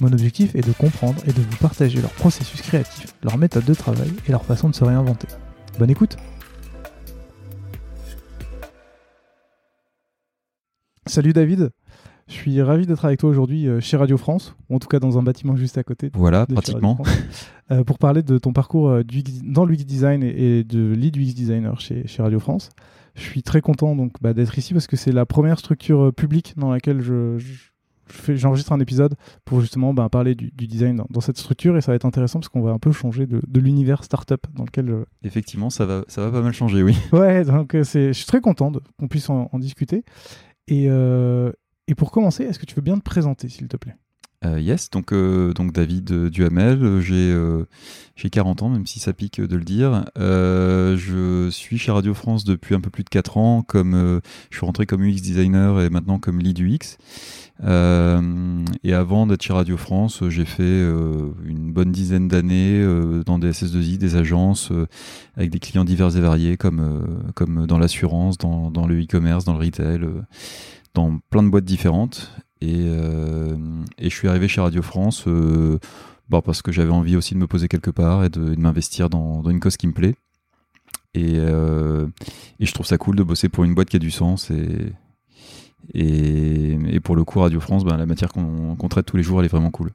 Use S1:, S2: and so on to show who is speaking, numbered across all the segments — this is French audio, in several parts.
S1: Mon objectif est de comprendre et de vous partager leur processus créatif, leur méthode de travail et leur façon de se réinventer. Bonne écoute Salut David, je suis ravi d'être avec toi aujourd'hui euh, chez Radio France, ou en tout cas dans un bâtiment juste à côté.
S2: Voilà, pratiquement.
S1: Euh, pour parler de ton parcours euh, dans l'UX Design et, de lead UX Designer chez, chez Radio France. Je suis très content donc bah, d'être ici parce que c'est la première structure publique dans laquelle je j'enregistre un épisode pour justement ben, parler du, design dans, cette structure et ça va être intéressant parce qu'on va un peu changer de, l'univers startup dans lequel
S2: Effectivement, ça va, ça va pas mal changer, oui.
S1: Ouais, donc euh, je suis très content qu'on puisse en, discuter. Et, euh, et pour commencer, est-ce que tu veux bien te présenter, s'il te plaît?
S2: Euh, yes, donc, euh, donc David euh, Duhamel, j'ai j'ai 40 ans, même si ça pique de le dire. je suis chez Radio France depuis un peu plus de 4 ans, comme je suis rentré comme UX designer et maintenant comme lead UX. et avant d'être chez Radio France, j'ai fait une bonne dizaine d'années dans des SS2I, des agences, avec des clients divers et variés, comme, comme dans l'assurance, dans, dans le e-commerce, dans le retail, dans plein de boîtes différentes. Euh, et, je suis arrivé chez Radio France euh, bah, parce que j'avais envie aussi de me poser quelque part et de, m'investir dans, une cause qui me plaît. Euh, et, je trouve ça cool de bosser pour une boîte qui a du sens. Et, et, pour le coup, Radio France, ben, la matière qu'on traite tous les jours, elle est vraiment cool.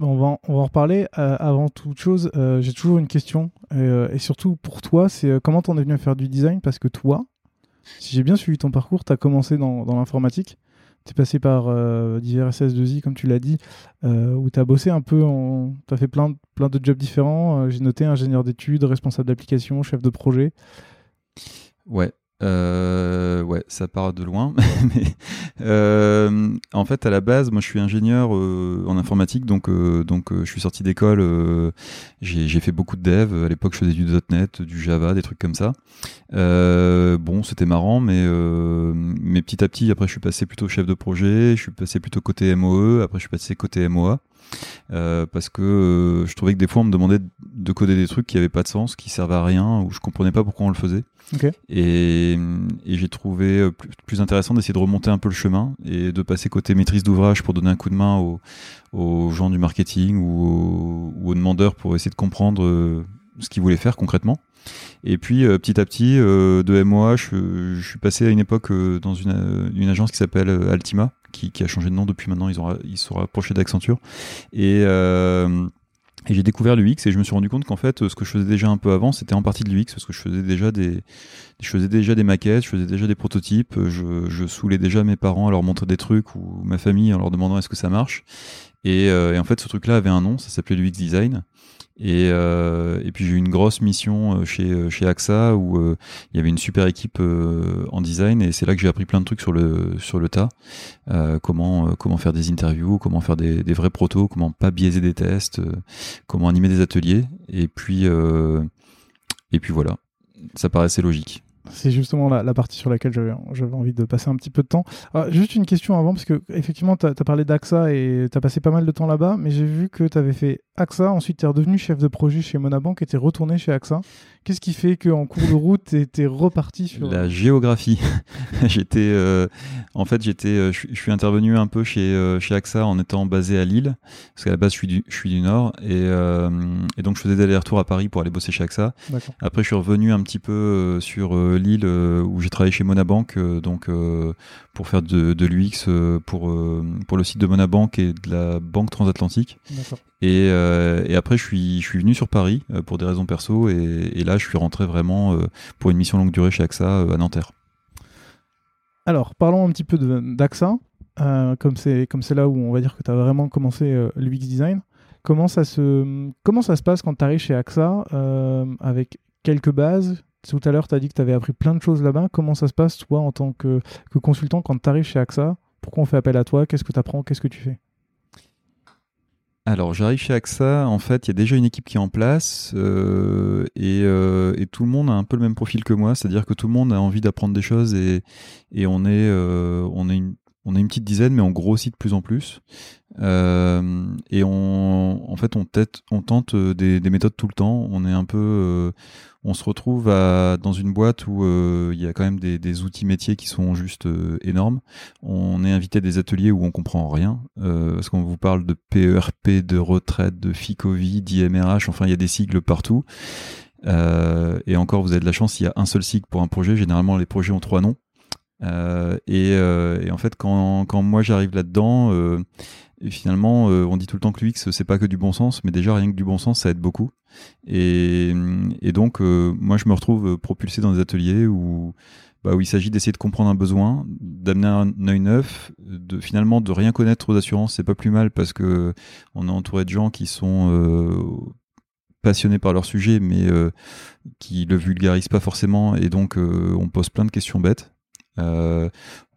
S1: On va, on va en reparler. avant toute chose, j'ai toujours une question. et surtout pour toi, c'est comment t'en es venu à faire du design? Parce que toi, si j'ai bien suivi ton parcours, tu as commencé dans l'informatique. Tu es passé par euh, divers SS2I, comme tu l'as dit, euh, où tu as bossé un peu, tu as fait plein, plein de jobs différents. Euh, j'ai noté ingénieur d'études, responsable d'application, chef de projet.
S2: Ouais, euh, ouais, ça part de loin. mais, euh, en fait, à la base, moi, je suis ingénieur euh, en informatique, donc donc je suis sorti d'école. j'ai fait beaucoup de dev. À l'époque, je faisais du .NET, du Java, des trucs comme ça. bon, c'était marrant, mais mais petit à petit, après, je suis passé plutôt chef de projet. Je suis passé plutôt côté MOE. Après, je suis passé côté MOA. Parce que je trouvais que des fois on me demandait de coder des trucs qui n'avaient pas de sens, qui servaient à rien, ou je comprenais pas pourquoi on le faisait. Et, j'ai trouvé euh, plus, intéressant d'essayer de remonter un peu le chemin et de passer côté maîtrise d'ouvrage pour donner un coup de main aux, gens du marketing ou aux, demandeurs pour essayer de comprendre euh, ce qu'ils voulaient faire concrètement. Et puis euh, petit à petit, de MOA, je, suis passé à une époque dans une, agence qui s'appelle Altima, qui, a changé de nom depuis maintenant, ils, ont, ils sont d'Accenture. Et et j'ai découvert l'UX et je me suis rendu compte qu'en fait, ce que je faisais déjà un peu avant, c'était en partie de l'UX parce que je faisais déjà des, je déjà maquettes, je faisais déjà des prototypes, je, je saoulais déjà mes parents à leur montrer des trucs ou ma famille en leur demandant est-ce que ça marche. Et, euh, et en fait, ce truc-là avait un nom, ça s'appelait l'UX Design. Et, euh, et puis j'ai eu une grosse mission euh, chez, euh, chez AXA où il y avait une super équipe en design et c'est là que j'ai appris plein de trucs sur le, sur le tas. comment, comment faire des interviews, comment faire des, des vrais protos, comment pas biaiser des tests, comment animer des ateliers. Et puis, et puis voilà, ça paraissait logique.
S1: C'est justement la, partie sur laquelle j'avais envie de passer un petit peu de temps. Ah, juste une question avant, parce que effectivement, tu as, parlé d'AXA et tu as passé pas mal de temps là-bas, mais j'ai vu que tu avais fait AXA, ensuite tu es redevenu chef de projet chez Monabank et tu es retourné chez AXA. Qu'est-ce qui fait qu'en cours de route, tu es, reparti sur...
S2: La géographie. j'étais, euh, en fait, j'étais, euh, je suis intervenu un peu chez, euh, chez AXA en étant basé à Lille, parce qu'à la base, je suis du, je suis du Nord, et, et donc je faisais des allers-retours à Paris pour aller bosser chez AXA. Après, je suis revenu un petit peu sur Lille, où j'ai travaillé chez Monabank, donc pour faire de, de l'UX pour, pour le site de Monabank et de la Banque Transatlantique. Et, et, après, je suis, venu sur Paris pour des raisons perso. Et, là, je suis rentré vraiment pour une mission longue durée chez AXA à Nanterre.
S1: Alors, parlons un petit peu d'AXA. comme c'est là où on va dire que tu as vraiment commencé l'UX design. Comment ça se, comment ça se passe quand tu arrives chez AXA avec quelques bases? Tout à l'heure, tu as dit que tu avais appris plein de choses là-bas. Comment ça se passe, toi, en tant que, consultant, quand tu arrives chez AXA? Pourquoi on fait appel à toi? Qu'est-ce que tu apprends Qu'est-ce que tu fais?
S2: Alors j'arrive chez AXA, en fait il y a déjà une équipe qui est en place euh, euh, et, tout le monde a un peu le même profil que moi, c'est-à-dire que tout le monde a envie d'apprendre des choses et, on, est, euh, on, est une, on est une petite dizaine mais on grossit de plus en plus. et on, en fait on, tente des, des, méthodes tout le temps, on est un peu on se retrouve dans une boîte où euh, il y a quand même des, outils métiers qui sont juste euh, énormes. On est invité à des ateliers où on comprend rien, euh, parce qu'on vous parle de PERP, de retraite, de FICOVI, d'IMRH, enfin il y a des sigles partout. et encore, vous avez de la chance, il y a un seul sigle pour un projet. Généralement, les projets ont trois noms. Et, en fait, quand, moi j'arrive là-dedans, et finalement, euh, on dit tout le temps que l'UX, c'est pas que du bon sens, mais déjà rien que du bon sens, ça aide beaucoup. Et, donc, euh, moi, je me retrouve propulsé dans des ateliers où, bah, où il s'agit d'essayer de comprendre un besoin, d'amener un œil neuf, de finalement de rien connaître aux assurances, c'est pas plus mal parce que on est entouré de gens qui sont euh, passionnés par leur sujet, mais qui le vulgarisent pas forcément, et donc on pose plein de questions bêtes. Euh,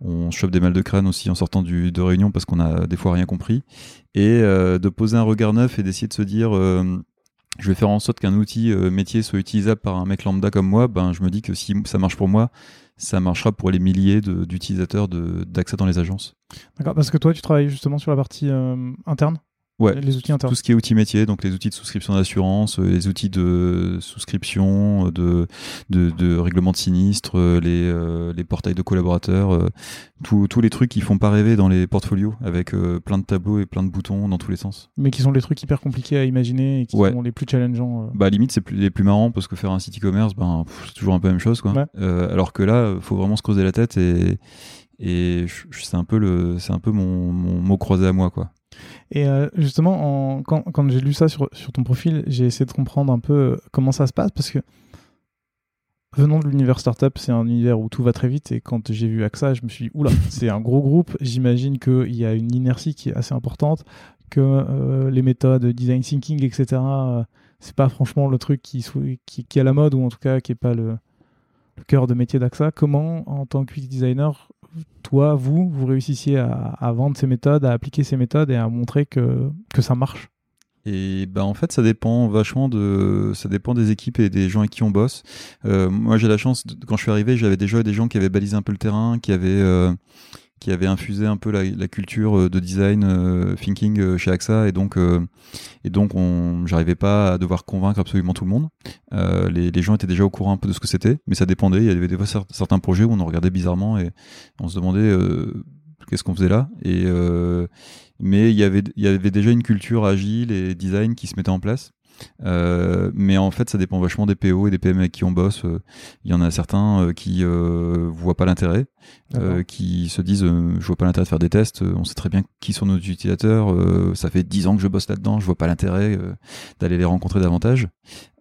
S2: on chope des mal de crâne aussi en sortant du, de réunion parce qu'on a des fois rien compris. Et euh, de poser un regard neuf et d'essayer de se dire euh, je vais faire en sorte qu'un outil métier soit utilisable par un mec lambda comme moi, ben, je me dis que si ça marche pour moi, ça marchera pour les milliers d'utilisateurs d'accès dans les agences.
S1: D'accord, parce que toi, tu travailles justement sur la partie interne?
S2: Ouais,
S1: les outils internes.
S2: Tout ce qui est outils métiers, donc les outils de souscription d'assurance, euh, les outils de souscription, de, de, de règlement de sinistre, euh, les, euh, les portails de collaborateurs, tous les trucs qui font pas rêver dans les portfolios, avec plein de tableaux et plein de boutons dans tous les sens.
S1: Mais qui sont les trucs hyper compliqués à imaginer et qui sont les plus challengeants.
S2: Bah limite c'est les plus marrants parce que faire un site e-commerce, ben c'est toujours un peu la même chose quoi. alors que là, faut vraiment se creuser la tête et et c'est un peu le c'est un peu mon, mon mot croisé à moi quoi.
S1: Et euh, justement, quand, quand j'ai lu ça sur, sur ton profil, j'ai essayé de comprendre un peu euh, comment ça se passe parce que venant de l'univers startup, c'est un univers où tout va très vite. Et quand j'ai vu AXA, je me suis dit, oula, c'est un gros groupe. J'imagine qu'il y a une inertie qui est assez importante, que euh, les méthodes design thinking, etc., c'est pas franchement le truc qui, qui, qui, est à la mode ou en tout cas qui est pas le, le cœur de métier d'AXA. Comment, en tant que designer, toi, vous, vous réussissiez à, vendre ces méthodes, à appliquer ces méthodes et à montrer que, ça marche?
S2: Et bah en fait ça dépend vachement de ça dépend des équipes et des gens avec qui on bosse. Euh, moi j'ai la chance quand je suis arrivé j'avais déjà des gens qui avaient balisé un peu le terrain, qui avaient euh, qui avait infusé un peu la, culture euh, de design euh, thinking euh, chez AXA et donc et donc on j'arrivais pas à devoir convaincre absolument tout le monde. Les, les, gens étaient déjà au courant un peu de ce que c'était mais ça dépendait. Il y avait des fois certains projets où on en regardait bizarrement et on se demandait qu'est-ce qu'on faisait là. Et mais il y avait il y avait déjà une culture agile et design qui se mettait en place. euh, mais en fait, ça dépend vachement des PO et des PM avec qui on bosse. Euh, il y en a certains euh, qui euh, voient pas l'intérêt, qui se disent je vois pas l'intérêt de faire des tests. on sait très bien qui sont nos utilisateurs. ça fait dix ans que je bosse là-dedans. Je vois pas l'intérêt d'aller les rencontrer davantage.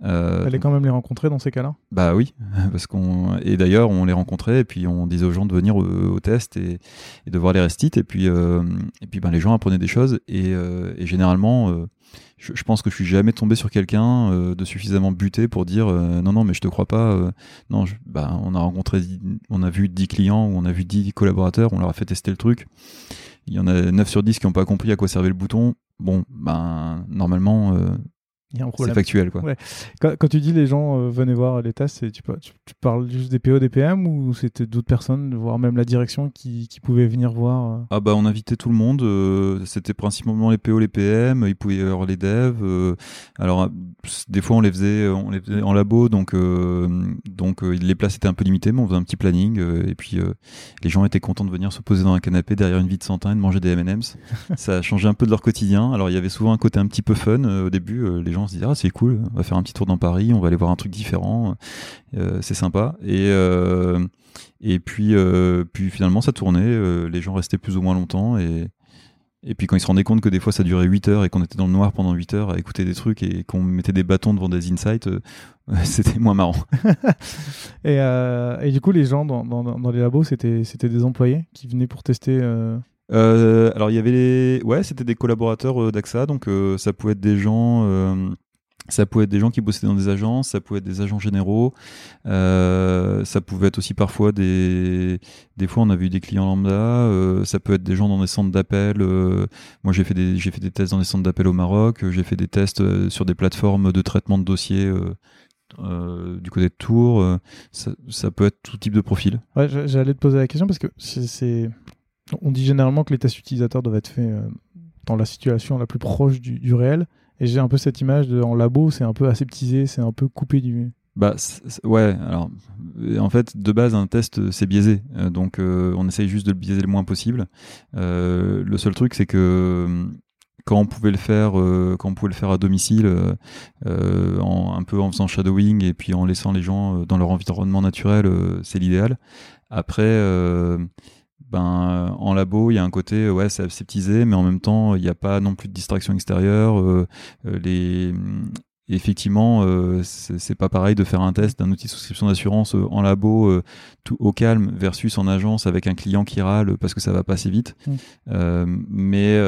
S1: Allez quand même les rencontrer dans ces cas-là?
S2: Bah oui, parce qu'on et d'ailleurs on les rencontrait et puis on disait aux gens de venir au, test et, et, de voir les restites et puis et puis ben les gens apprenaient des choses et, et généralement je, je, pense que je suis jamais tombé sur quelqu'un euh, de suffisamment buté pour dire euh, non non mais je te crois pas euh, non bah on a rencontré on a vu 10 clients ou on a vu 10 collaborateurs on leur a fait tester le truc. Il y en a 9 sur 10 qui n'ont pas compris à quoi servait le bouton. Bon ben normalement c'est factuel quoi.
S1: Quand, tu dis les gens euh, venaient voir les tests, tu, tu, tu, parles juste des PO, des PM ou c'était d'autres personnes, voire même la direction qui, qui pouvaient venir voir euh
S2: Ah bah on invitait tout le monde, euh, c'était principalement les PO, les PM, il pouvait y avoir les devs. alors des fois on les faisait, on les faisait en labo, donc donc les places étaient un peu limitées, mais on faisait un petit planning et puis les gens étaient contents de venir se poser dans un canapé derrière une vie de santin et de manger des M&M's. Ça a changé un peu de leur quotidien. Alors il y avait souvent un côté un petit peu fun au début, les gens se dit ah c'est cool, on va faire un petit tour dans Paris, on va aller voir un truc différent, euh, c'est sympa. Et euh, et puis euh, puis finalement ça tournait, les gens restaient plus ou moins longtemps et Et puis quand ils se rendaient compte que des fois ça durait 8 heures et qu'on était dans le noir pendant 8 heures à écouter des trucs et qu'on mettait des bâtons devant des insights, c'était moins marrant.
S1: et, et, du coup, les gens dans, dans, les labos, c'était des employés qui venaient pour tester.
S2: Euh, alors il y avait les, ouais, c'était des collaborateurs d'AXA, donc ça pouvait être des gens des gens qui bossaient dans des agences, ça pouvait être des agents généraux, euh, ça pouvait être aussi parfois des, des fois on a vu des clients lambda, euh, ça peut être des gens dans des centres d'appel. Euh, moi j'ai fait des j'ai fait des tests dans des centres d'appel au Maroc, j'ai fait des tests euh, sur des plateformes de traitement de dossiers. Euh, du côté de Tours, ça, peut être tout type de profil.
S1: Ouais, j'allais te poser la question parce que c'est, on dit généralement que les tests utilisateurs doivent être faits dans la situation la plus proche du, réel. Et j'ai un peu cette image en labo, c'est un peu aseptisé, c'est un peu coupé du.
S2: Bah ouais, alors en fait de base un test c'est biaisé, euh, donc euh, on essaye juste de le biaiser le moins possible. Euh, le seul truc c'est que quand on pouvait le faire, quand on pouvait le faire à domicile, en, un peu en faisant shadowing et puis en laissant les gens dans leur environnement naturel, c'est l'idéal. Après ben en labo il y a un côté ouais c'est aseptisé mais en même temps il n'y a pas non plus de distraction extérieure euh, euh, les effectivement euh, c'est pas pareil de faire un test d'un outil de souscription d'assurance en labo tout au calme versus en agence avec un client qui râle parce que ça va pas assez vite. Mmh. mais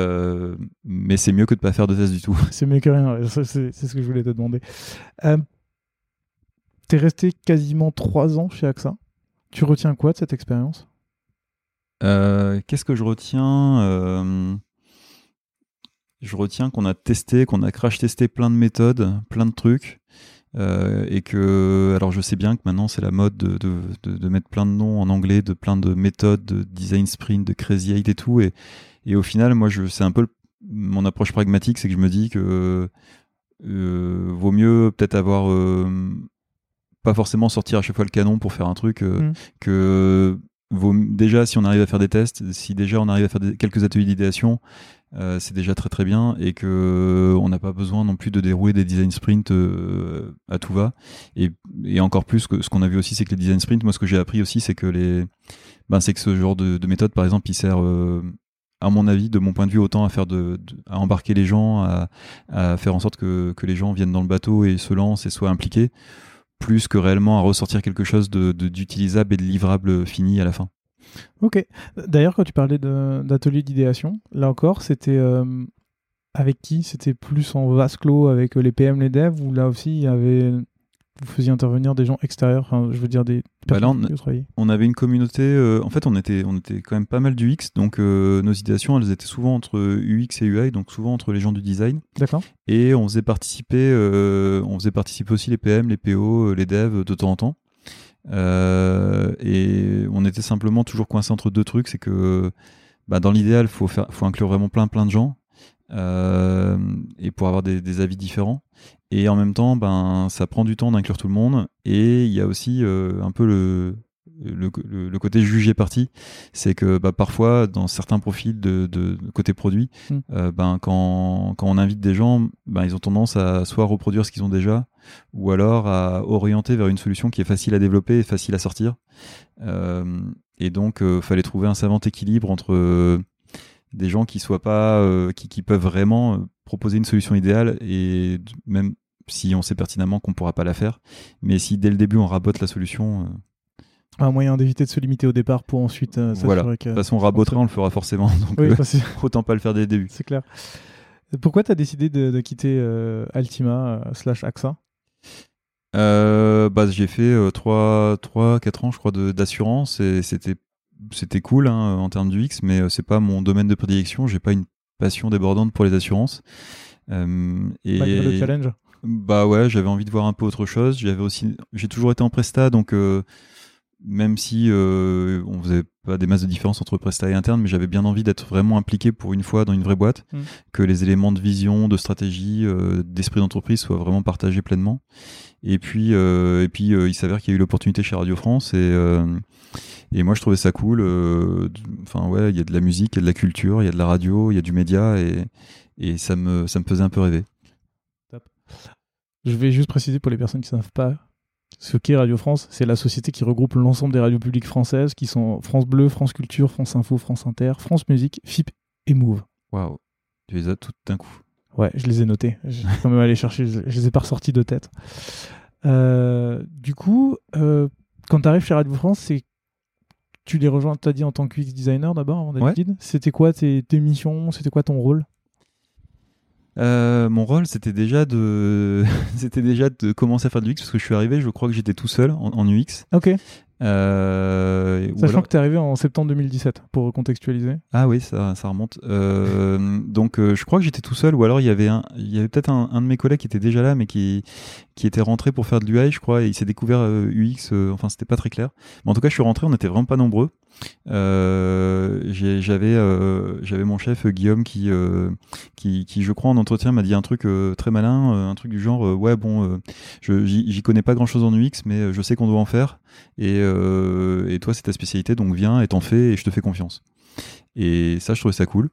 S2: mais c'est mieux que de pas faire de test du tout.
S1: C'est mieux que rien c'est ce que je voulais te demander. T'es resté quasiment trois ans chez AXA. Tu retiens quoi de cette expérience?
S2: euh, qu'est-ce que je retiens euh, Je retiens qu'on a testé, qu'on a crash testé plein de méthodes, plein de trucs. Euh, et que, alors je sais bien que maintenant c'est la mode de, de, de, mettre plein de noms en anglais, de plein de méthodes, de design sprint, de crazy eight et tout. Et, et au final, moi, je, c'est un peu mon approche pragmatique, c'est que je me dis que euh, vaut mieux peut-être avoir pas forcément sortir à chaque fois le canon pour faire un truc mmh. que déjà si on arrive à faire des tests, si déjà on arrive à faire quelques ateliers d'idéation, euh, c'est déjà très très bien et que euh, on n'a pas besoin non plus de dérouler des design sprints euh, à tout va. Et, et encore plus que ce qu'on a vu aussi, c'est que les design sprints, moi ce que j'ai appris aussi, c'est que les, ben c'est que ce genre de, de, méthode, par exemple, il sert à mon avis, de mon point de vue, autant à faire de, à embarquer les gens, à, à, faire en sorte que, que les gens viennent dans le bateau et se lancent et soient impliqués, plus que réellement à ressortir quelque chose de, d'utilisable et de livrable fini à la fin.
S1: Ok. D'ailleurs, quand tu parlais d'atelier d'idéation, là encore, c'était euh, avec qui? C'était plus en vase clos avec les PM, les devs, ou là aussi il y avait vous faisiez intervenir des gens extérieurs, je veux dire des
S2: bah on, on, avait une communauté, euh, en fait on était, on était quand même pas mal du X, donc euh, nos idéations elles étaient souvent entre UX et UI, donc souvent entre les gens du design.
S1: D'accord.
S2: Et on faisait participer, euh, on faisait participer aussi les PM, les PO, les devs de temps en temps. et on était simplement toujours coincé entre deux trucs, c'est que bah, dans l'idéal, faut faire, faut inclure vraiment plein plein de gens. Et pour avoir des, des, avis différents. Et en même temps, ben, ça prend du temps d'inclure tout le monde. Et il y a aussi euh, un peu le, le, le, côté jugé parti. C'est que bah, parfois, dans certains profils de, de, côté produit, hmm. euh, ben, quand, quand on invite des gens, ben, ils ont tendance à soit reproduire ce qu'ils ont déjà, ou alors à orienter vers une solution qui est facile à développer et facile à sortir. Euh, et donc, euh, fallait trouver un savant équilibre entre euh, des gens qui soient pas, qui, qui peuvent vraiment proposer une solution idéale et même si on sait pertinemment qu'on pourra pas la faire, mais si dès le début on rabote la solution. Euh,
S1: un moyen d'éviter de se limiter au départ pour ensuite euh,
S2: voilà. De toute façon, raboter, on le fera forcément. Donc, euh, autant pas le faire dès le début.
S1: C'est clair. Pourquoi tu as décidé de, quitter Altima slash AXA?
S2: Bah, J'ai fait 3-4 ans, je crois, d'assurance et c'était c'était cool hein, en termes du X, mais c'est pas mon domaine de prédilection. J'ai pas une passion débordante pour les assurances.
S1: Euh, et le challenge.
S2: Bah ouais, j'avais envie de voir un peu autre chose. J'avais aussi, j'ai toujours été en presta, donc euh, même si euh, on faisait pas des masses de différence entre presta et interne, mais j'avais bien envie d'être vraiment impliqué pour une fois dans une vraie boîte, mm. que les éléments de vision, de stratégie, euh, d'esprit d'entreprise soient vraiment partagés pleinement. Et puis, euh, et puis il s'avère qu'il y a eu l'opportunité chez Radio France et et moi je trouvais ça cool. Enfin ouais, il y a de la musique, il y a de la culture, il y a de la radio, il y a du média et et ça me ça me faisait un peu rêver.
S1: Je vais juste préciser pour les personnes qui ne savent pas ce qu'est Radio France. C'est la société qui regroupe l'ensemble des radios publiques françaises qui sont France Bleu, France Culture, France Info, France Inter, France Musique, FIP et Move.
S2: Waouh, tu les as toutes d'un coup.
S1: Ouais, je les ai notés. Je suis quand même allé chercher, je les ai pas ressortis de tête. Euh, du coup, euh, quand tu arrives chez Radio France, c'est tu les rejoins, tu as dit en tant que UX designer d'abord avant d'être lead. C'était quoi tes, tes missions? C'était quoi ton rôle?
S2: Euh, mon rôle, c'était déjà de, c'était déjà de commencer à faire du UX parce que je suis arrivé, je crois que j'étais tout seul en, en UX.
S1: Ok.
S2: Euh,
S1: Sachant que tu es arrivé en septembre 2017, pour contextualiser.
S2: Ah oui, ça, ça remonte. Euh, donc euh, je crois que j'étais tout seul, ou alors il y avait, un, il y avait peut-être un, un, de mes collègues qui était déjà là, mais qui, qui était rentré pour faire de l'UI, je crois, et il s'est découvert UX, euh, enfin c'était pas très clair. Mais en tout cas, je suis rentré, on était vraiment pas nombreux. Euh, j'avais euh, j'avais mon chef Guillaume qui, euh, qui je crois en entretien m'a dit un truc très malin un truc du genre ouais bon j'y connais pas grand chose en UX mais je sais qu'on doit en faire. Et, et toi c'est ta spécialité donc viens et t'en fais et je te fais confiance. Et ça je trouvais ça cool.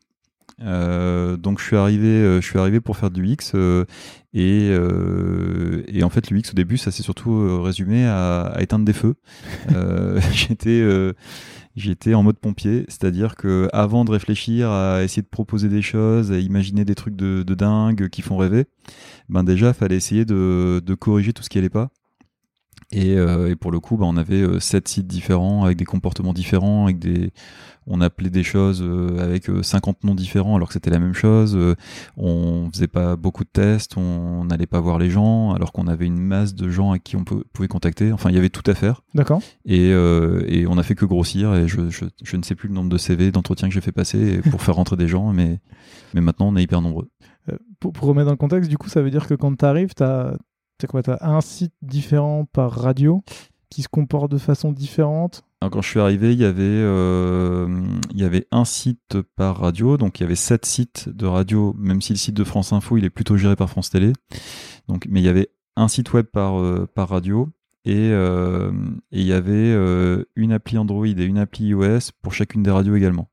S2: Euh, donc je suis arrivé, je suis arrivé pour faire du euh, et, euh, et en fait l'UX au début ça s'est surtout résumé à, à, éteindre des feux. J'étais j'étais en mode pompier, c'est-à-dire que avant de réfléchir à essayer de proposer des choses, à imaginer des trucs de, de dingue qui font rêver, ben déjà fallait essayer de, corriger tout ce qui allait pas. Et, euh, pour le coup, ben on avait euh, sept sites différents avec des comportements différents, avec des, on appelait des choses euh, avec 50 noms différents alors que c'était la même chose. on faisait pas beaucoup de tests, on n'allait pas voir les gens alors qu'on avait une masse de gens à qui on pouvait contacter. Enfin, il y avait tout à faire.
S1: D'accord.
S2: Et, et on a fait que grossir et je, je, je ne sais plus le nombre de CV, d'entretiens que j'ai fait passer pour faire rentrer des gens, mais, mais maintenant on est hyper nombreux.
S1: Pour, pour, remettre dans le contexte, du coup, ça veut dire que quand tu arrives, tu as quoi un site différent par radio qui se comporte de façon différente
S2: Alors quand je suis arrivé, il y avait euh, il y avait un site par radio, donc il y avait sept sites de radio. Même si le site de France Info il est plutôt géré par France Télé, donc mais il y avait un site web par euh, par radio et euh, et il y avait une appli Android et une appli iOS pour chacune des radios également.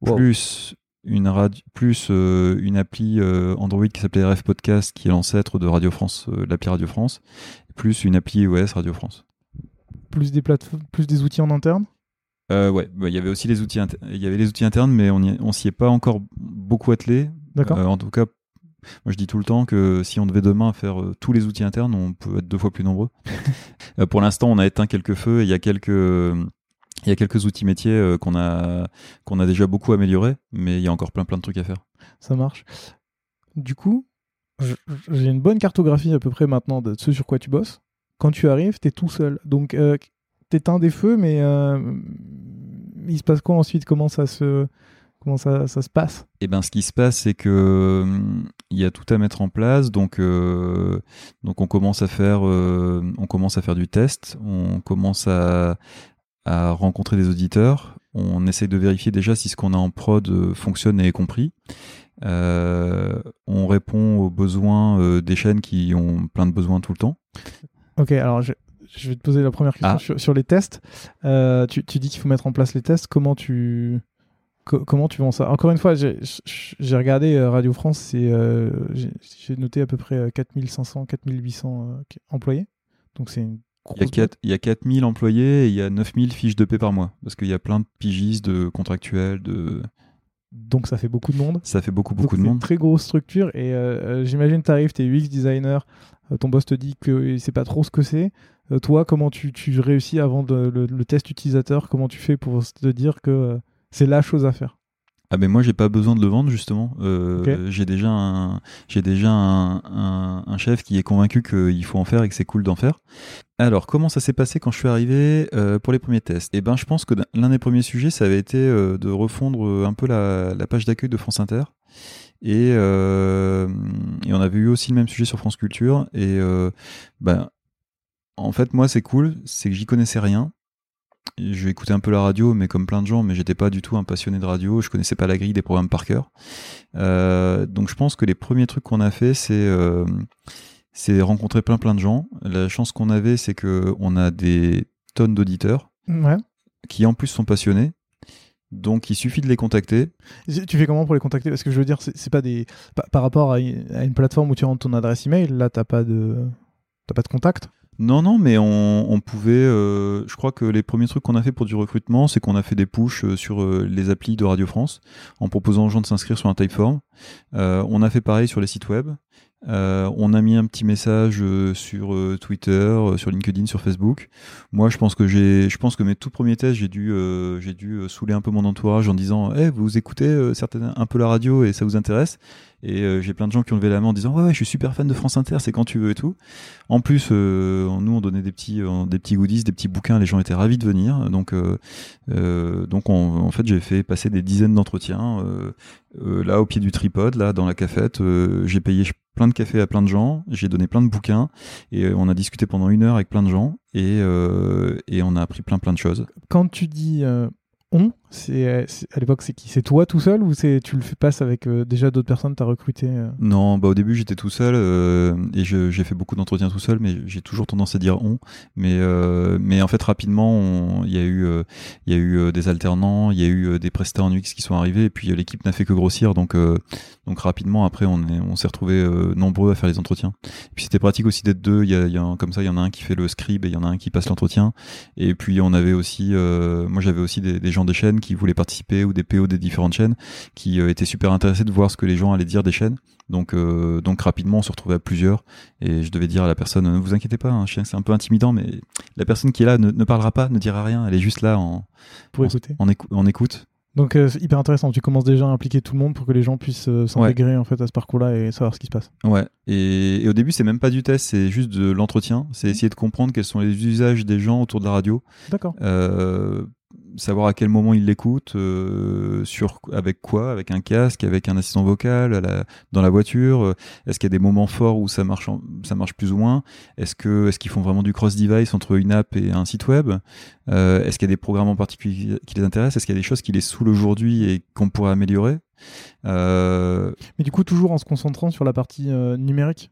S1: Wow.
S2: Plus une radio, plus euh, une appli euh, Android qui s'appelait RF Podcast, qui est l'ancêtre de Radio France, euh, l'appli Radio France, plus une appli iOS Radio France.
S1: Plus des plateformes, plus des outils en interne.
S2: Euh, ouais, il bah, y avait aussi les outils, il y avait les outils internes, mais on, on s'y est pas encore beaucoup attelé.
S1: D'accord.
S2: en tout cas, moi je dis tout le temps que si on devait demain faire tous les outils internes, on peut être deux fois plus nombreux. pour l'instant, on a éteint quelques feux et il y a quelques il y a quelques outils métiers euh, qu'on a qu'on a déjà beaucoup améliorés, mais il y a encore plein plein de trucs à faire.
S1: Ça marche. Du coup, j'ai une bonne cartographie à peu près maintenant de ce sur quoi tu bosses. Quand tu arrives, tu es tout seul. Donc, euh, t'éteins des feux, mais euh, il se passe quoi ensuite? Comment ça se comment ça, ça se passe?
S2: Eh ben, ce qui se passe, c'est que il y a tout à mettre en place. Donc, euh, donc on commence à faire, euh, on commence à faire du test. On commence à, à rencontrer des auditeurs. On essaye de vérifier déjà si ce qu'on a en prod fonctionne et est compris. Euh, on répond aux besoins euh, des chaînes qui ont plein de besoins tout le temps.
S1: Ok, alors je, je vais te poser la première question ah. sur, sur, les tests. Euh, tu, tu, dis qu'il faut mettre en place les tests. Comment tu co comment tu vends ça? Encore une fois, j'ai regardé euh, Radio France et euh, j'ai noté à peu près 4500, 4800 employés. Donc c'est une
S2: il y, a 4, il y a 4000 employés et il y a 9000 fiches de paix par mois. Parce qu'il y a plein de pigistes, de contractuels, de.
S1: Donc ça fait beaucoup de monde.
S2: Ça fait beaucoup, beaucoup
S1: Donc
S2: de monde.
S1: une très grosse structure. Et euh, j'imagine, tu arrives, tu es UX designer, euh, ton boss te dit que c'est pas trop ce que c'est. Euh, toi, comment tu, tu, réussis avant de, le, le, test utilisateur Comment tu fais pour te dire que c'est la chose à faire?
S2: Ah ben moi j'ai pas besoin de le vendre justement. Euh, okay. J'ai déjà un j'ai déjà un, un, un, chef qui est convaincu qu'il faut en faire et que c'est cool d'en faire. Alors comment ça s'est passé quand je suis arrivé euh, pour les premiers tests? Eh ben je pense que l'un des premiers sujets ça avait été euh, de refondre un peu la, la page d'accueil de France Inter. Et, euh, et, on avait eu aussi le même sujet sur France Culture. Et ben en fait moi c'est cool, c'est que j'y connaissais rien je écoutais un peu la radio, mais comme plein de gens, mais j'étais pas du tout un passionné de radio. Je connaissais pas la grille des programmes par cœur. Euh, donc je pense que les premiers trucs qu'on a fait, c'est euh, c'est rencontrer plein plein de gens. La chance qu'on avait, c'est que on a des tonnes d'auditeurs
S1: ouais.
S2: qui en plus sont passionnés. Donc il suffit de les contacter.
S1: Tu fais comment pour les contacter? Parce que je veux dire, c'est pas des par, par rapport à une, à une, plateforme où tu rentres ton adresse email, là t'as pas de t'as pas de contact?
S2: Non, non, mais on, pouvait. euh, je crois que les premiers trucs qu'on a fait pour du recrutement, c'est qu'on a fait des pushs euh, sur euh, les applis de Radio France en proposant aux gens de s'inscrire sur un typeform. Euh, on a fait pareil sur les sites web. On a mis un petit message sur Twitter, sur LinkedIn, sur Facebook. Moi, je pense que j'ai, je pense que mes tout premiers tests, j'ai dû, j'ai dû saouler un peu mon entourage en disant, Eh, vous écoutez certaines, un peu la radio et ça vous intéresse? Et euh, j'ai plein de gens qui ont levé la main en disant, ouais, ouais, je suis super fan de France Inter, c'est quand tu veux et tout. En plus, euh, nous, on donnait des petits, euh, des petits goodies, des petits bouquins. Les gens étaient ravis de venir. Donc, donc, on- en fait, j'ai fait passer des dizaines d'entretiens. là, au pied du tripode, là, dans la cafette, j'ai payé plein de café à plein de gens. J'ai donné plein de bouquins et on a discuté pendant une heure avec plein de gens et, et on a appris plein, plein de choses.
S1: Quand tu dis on, c'est c'est- à l'époque c'est qui? C'est toi tout seul ou c'est tu le fais passes avec euh, déjà d'autres personnes t'as recruté euh?
S2: Non, bah au début j'étais tout seul euh, et j'ai fait beaucoup d'entretiens tout seul, mais j'ai toujours tendance à dire on. Mais euh, mais en fait rapidement il y a eu euh, il y a eu euh, des alternants, il y a eu euh, des prestats en UX qui sont arrivés et puis euh, l'équipe n'a fait que grossir donc euh, donc rapidement après on est on s'est retrouvé nombreux à faire les entretiens. Et puis c'était pratique aussi d'être deux. Il y a, y a comme ça il y en a un qui fait le scribe et il y en a un qui passe l'entretien. Et puis on avait aussi euh, moi j'avais aussi des, des gens des chaînes qui voulaient participer ou des PO des différentes chaînes qui euh, étaient super intéressés de voir ce que les gens allaient dire des chaînes. Donc, euh, donc rapidement, on se retrouvait à plusieurs et je devais dire à la personne ne vous inquiétez pas, hein, c'est un peu intimidant, mais la personne qui est là ne, ne parlera pas, ne dira rien, elle est juste là en,
S1: pour
S2: en,
S1: écouter
S2: en, écou- en écoute.
S1: Donc euh, c'est hyper intéressant. Tu commences déjà à impliquer tout le monde pour que les gens puissent euh, s'intégrer en fait à ce parcours-là et savoir ce qui se passe.
S2: Ouais. Et, et au début, c'est même pas du test, c'est juste de l'entretien. C'est essayer de comprendre quels sont les usages des gens autour de la radio.
S1: D'accord.
S2: Euh, savoir à quel moment ils l'écoutent, euh, sur avec quoi, avec un casque, avec un assistant vocal, dans la voiture. euh, Est-ce qu'il y a des moments forts où ça marche, ça marche plus ou moins? Est-ce que est-ce qu'ils font vraiment du cross device entre une app et un site web? Euh, Est-ce qu'il y a des programmes en particulier qui les intéressent? Est-ce qu'il y a des choses qui les saoulent aujourd'hui et qu'on pourrait améliorer? Euh,
S1: Mais du coup toujours en se concentrant sur la partie numérique?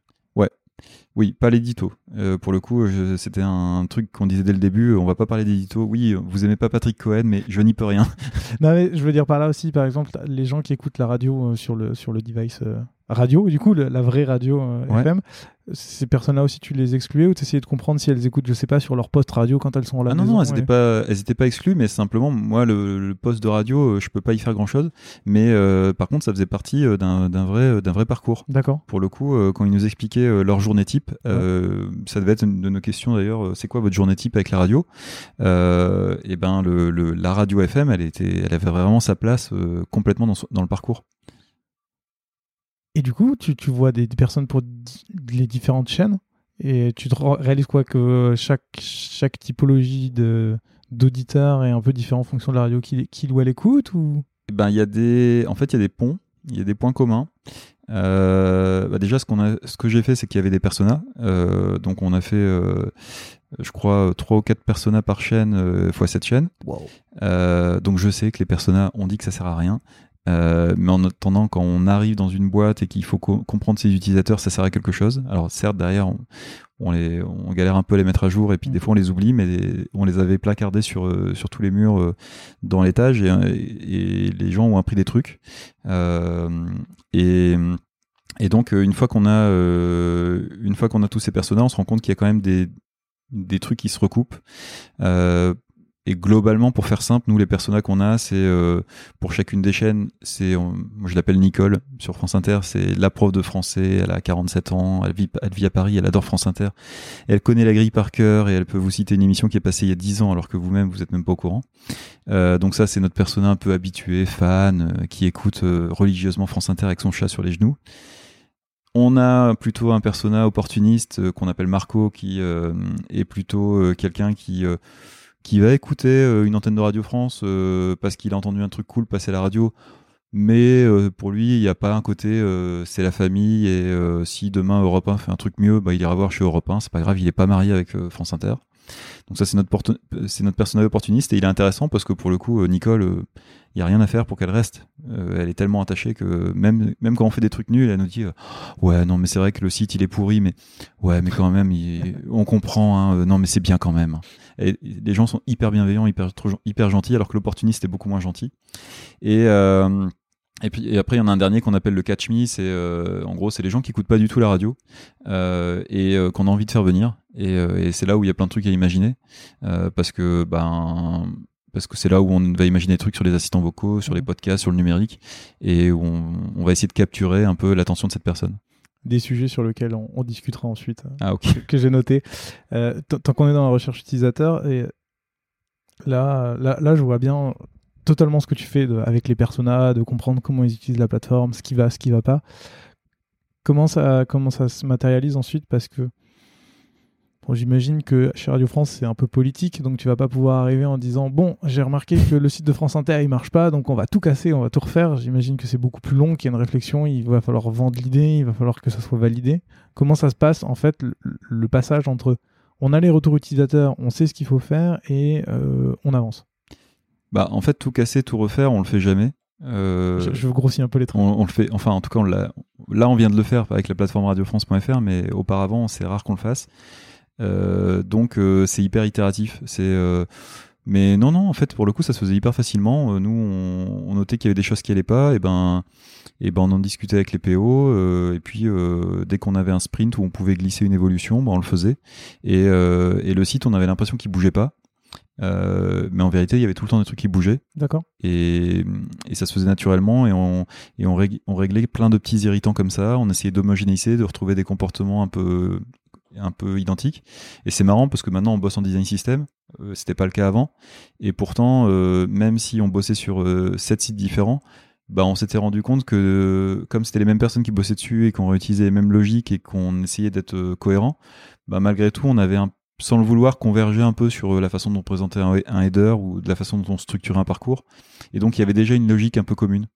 S2: Oui, pas l'édito. Euh, pour le coup, c'était un truc qu'on disait dès le début. On va pas parler d'édito. Oui, vous aimez pas Patrick Cohen, mais je n'y peux rien.
S1: Non, mais je veux dire par là aussi, par exemple, les gens qui écoutent la radio euh, sur le sur le device euh, radio, du coup, le- la vraie radio euh,
S2: Ouais.
S1: FM, ces personnes-là aussi, tu les excluais ou tu essayais de comprendre si elles écoutent, je sais pas, sur leur poste radio quand elles sont à la
S2: Ah non,
S1: maison
S2: non, elles n'étaient pas, elles étaient pas exclues, mais simplement, moi, le, le poste de radio, euh, je peux pas y faire grand chose. Mais euh, par contre, ça faisait partie d'un vrai, d'un vrai parcours.
S1: D'accord.
S2: Pour le coup, euh, quand ils nous expliquaient leur journée type, ça devait être une de nos questions d'ailleurs. C'est quoi votre journée type avec la radio? Et ben, le, le- la radio FM, elle était, elle avait vraiment sa place complètement dans, dans le parcours.
S1: Et du coup, tu, tu vois des, des personnes pour les différentes chaînes et tu te réalises quoi que chaque, chaque typologie de d'auditeur est un peu différent en fonction de la radio qu'il qu'il ou elle écoute ou?
S2: Eh ben, il y a des, en fait, il y a des ponts, il y a des points communs. Euh, bah déjà, ce qu'on a, ce que j'ai fait, c'est qu'il y avait des personas. Euh, donc, on a fait, euh, je crois, trois ou quatre personas par chaîne euh, fois cette chaîne. Euh, donc, je sais que les personas, on dit que ça sert à rien. Euh, mais en attendant, quand on arrive dans une boîte et qu'il faut co- comprendre ses utilisateurs, ça sert à quelque chose. Alors certes, derrière, on, on les, on galère un peu à les mettre à jour et puis
S1: Mm.
S2: des fois on les oublie, mais on les avait placardés sur euh, sur tous les murs euh, dans l'étage et, et les gens ont appris des trucs. Euh, et et donc une fois qu'on a une fois qu'on a tous ces personnages, on se rend compte qu'il y a quand même des des trucs qui se recoupent. Euh, et globalement, pour faire simple, nous les personnages qu'on a, c'est euh, pour chacune des chaînes, c'est moi je l'appelle Nicole sur France Inter, c'est la prof de français, elle a 47 ans, elle vit, elle vit à Paris, elle adore France Inter, elle connaît la grille par cœur et elle peut vous citer une émission qui est passée il y a 10 ans alors que vous-même vous êtes même pas au courant. Euh, donc ça c'est notre personnage un peu habitué, fan, euh, qui écoute euh, religieusement France Inter avec son chat sur les genoux. On a plutôt un persona opportuniste euh, qu'on appelle Marco, qui est plutôt quelqu'un qui qui va écouter euh, une antenne de Radio France euh, parce qu'il a entendu un truc cool passer la radio, mais euh, pour lui il n'y a pas un côté c'est la famille et si demain Europe 1 fait un truc mieux, bah, il ira voir chez Europe 1, c'est pas grave, il est pas marié avec France Inter. Donc ça c'est notre personnage opportuniste et il est intéressant parce que pour le coup euh, Nicole euh, il y a rien à faire pour qu'elle reste. Euh, elle est tellement attachée que même même quand on fait des trucs nuls, elle nous dit euh, ouais non mais c'est vrai que le site il est pourri mais ouais mais quand même on comprend hein, euh, non mais c'est bien quand même. Les gens sont hyper bienveillants, hyper hyper gentils alors que l'opportuniste est beaucoup moins gentil. Et euh, et puis après il y en a un dernier qu'on appelle le catch me, c'est euh, en gros c'est les gens qui écoutent pas du tout la radio euh, et euh, qu'on a envie de faire venir Et, et c'est là où il y a plein de trucs à imaginer, parce que ben parce que c'est là où on va imaginer des trucs sur les assistants vocaux, sur les
S1: Mhm.
S2: podcasts, sur le numérique, et où on, on va essayer de capturer un peu l'attention de cette personne.
S1: Des sujets sur lesquels on, on discutera ensuite, euh,
S2: Ah ok.
S1: que, que j'ai noté. Euh, tant qu'on est dans la recherche utilisateur, et là, là, là, je vois bien totalement ce que tu fais de- avec les personas, de comprendre comment ils utilisent la plateforme, ce qui va, ce qui va pas. Comment ça, comment ça se matérialise ensuite? Parce que bon, j'imagine que chez Radio France, c'est un peu politique, donc tu vas pas pouvoir arriver en disant Bon, j'ai remarqué que le site de France Inter, il marche pas, donc on va tout casser, on va tout refaire. J'imagine que c'est beaucoup plus long, qu'il y a une réflexion, il va falloir vendre l'idée, il va falloir que ça soit validé. Comment ça se passe, en fait, le, le passage entre on a les retours utilisateurs, on sait ce qu'il faut faire et euh, on avance?
S2: Bah en fait tout casser, tout refaire, on le fait jamais. Euh,
S1: je, je grossis un peu les traits.
S2: on, on le fait, enfin en tout cas on là on vient de le faire avec la plateforme radiofrance.fr, mais auparavant c'est rare qu'on le fasse. Euh, donc euh, c'est hyper itératif. C'est euh, mais non non en fait pour le coup ça se faisait hyper facilement. Nous on, on notait qu'il y avait des choses qui allaient pas et ben et ben on en discutait avec les PO euh, et puis euh, dès qu'on avait un sprint où on pouvait glisser une évolution, ben on le faisait et, euh, et le site on avait l'impression qu'il bougeait pas. Mais en vérité, il y avait tout le temps des trucs qui bougeaient
S1: D'accord
S2: et, et ça se faisait naturellement et on, et on réglait plein de petits irritants comme ça. On essayait d'homogénéiser, de retrouver des comportements un peu, un peu identiques. Et c'est marrant parce que maintenant on bosse en design system. Euh, C'était pas le cas avant. Et pourtant, euh, même si on bossait sur euh, sept sites différents, bah on s'était rendu compte que comme c'était les mêmes personnes qui bossaient dessus et qu'on réutilisait les mêmes logiques et qu'on essayait d'être euh, cohérent, bah malgré tout on avait un sans le vouloir converger un peu sur la façon dont on présentait un, header ou de la façon dont on structurait un parcours. Et donc il y avait déjà une logique un peu commune.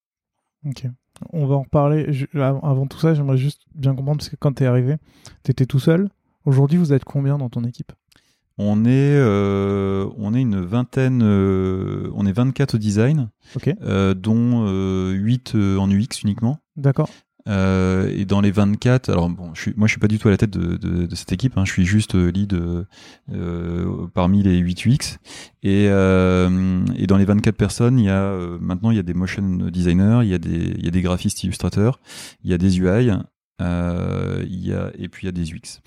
S1: Ok. On va en reparler. Avant tout ça, j'aimerais juste bien comprendre parce que quand tu es arrivé, tu étais tout seul. Aujourd'hui, vous êtes combien dans ton équipe?
S2: On est, euh, on est une vingtaine, euh, on est 24 au design, euh, dont euh, 8 euh, en UX uniquement.
S1: D'accord.
S2: Et dans les 24, alors bon, je suis, moi je suis pas du tout à la tête de, de, de cette équipe, hein, je suis juste lead parmi les 8 UX. Et, et dans les 24 personnes, il y a maintenant il y a des motion designers, il y a des, il y a des graphistes illustrateurs, il y a des UI, il y a, et puis il y a des UX.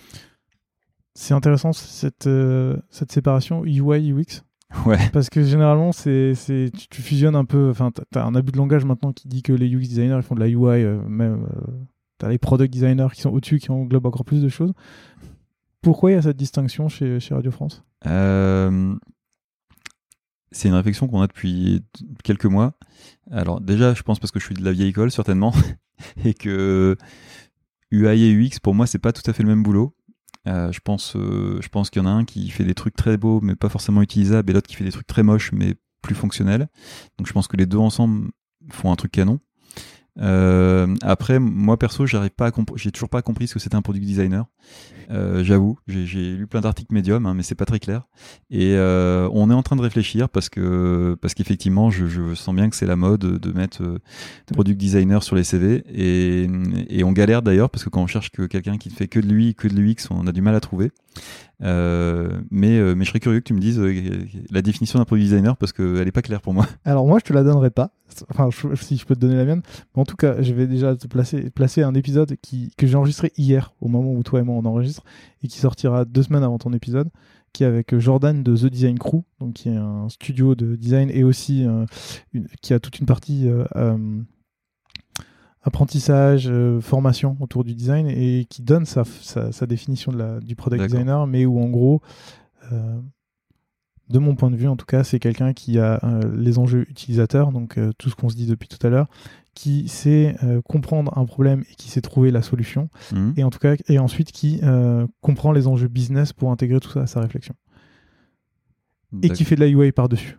S1: C'est intéressant cette, euh, cette séparation UI UX
S2: Ouais.
S1: parce que généralement c'est c'est tu, tu fusionnes un peu enfin t'as- un abus de langage maintenant qui dit que les UX designers ils font de la UI euh, même euh, t'as les product designers qui sont au-dessus qui englobent encore plus de choses. Pourquoi il y a cette distinction chez, chez Radio France?
S2: Euh, c'est une réflexion qu'on a depuis quelques mois. Alors déjà, je pense parce que je suis de la vieille école certainement et que UI et UX pour moi c'est pas tout à fait le même boulot. Euh, je pense, euh, je pense qu'il y en a un qui fait des trucs très beaux mais pas forcément utilisables et l'autre qui fait des trucs très moches mais plus fonctionnels. Donc je pense que les deux ensemble font un truc canon. Euh, après, moi perso, j'arrive pas j'ai toujours pas compris ce que c'était un product designer. Euh, J'avoue, j'ai j'ai lu plein d'articles médiums, hein, mais c'est pas très clair. Et euh, on est en train de réfléchir parce que parce qu'effectivement, je, je sens bien que c'est la mode de mettre euh, product designer sur les CV et, et on galère d'ailleurs parce que quand on cherche que quelqu'un qui ne fait que de lui, que de l'UX, on a du mal à trouver. Euh, mais euh, mais je serais curieux que tu me dises euh, la définition d'un product designer parce qu'elle est pas claire pour moi.
S1: Alors moi, je te la donnerai pas. Enfin, si je peux te donner la mienne. En tout cas, je vais déjà te placer, placer un épisode qui, que j'ai enregistré hier, au moment où toi et moi on enregistre, et qui sortira deux semaines avant ton épisode, qui est avec Jordan de The Design Crew, donc qui est un studio de design et aussi qui a toute une partie apprentissage, euh, formation autour du design et qui donne sa, sa, sa définition de la, du product designer, mais où en gros, euh, de mon point de vue en tout cas, c'est quelqu'un qui a euh, les enjeux utilisateurs, donc tout ce qu'on se dit depuis tout à l'heure, qui sait comprendre un problème et qui sait trouver la solution,
S2: Mhm.
S1: et en tout cas, et ensuite qui comprend les enjeux business pour intégrer tout ça à sa réflexion, et qui fait de la UI par-dessus.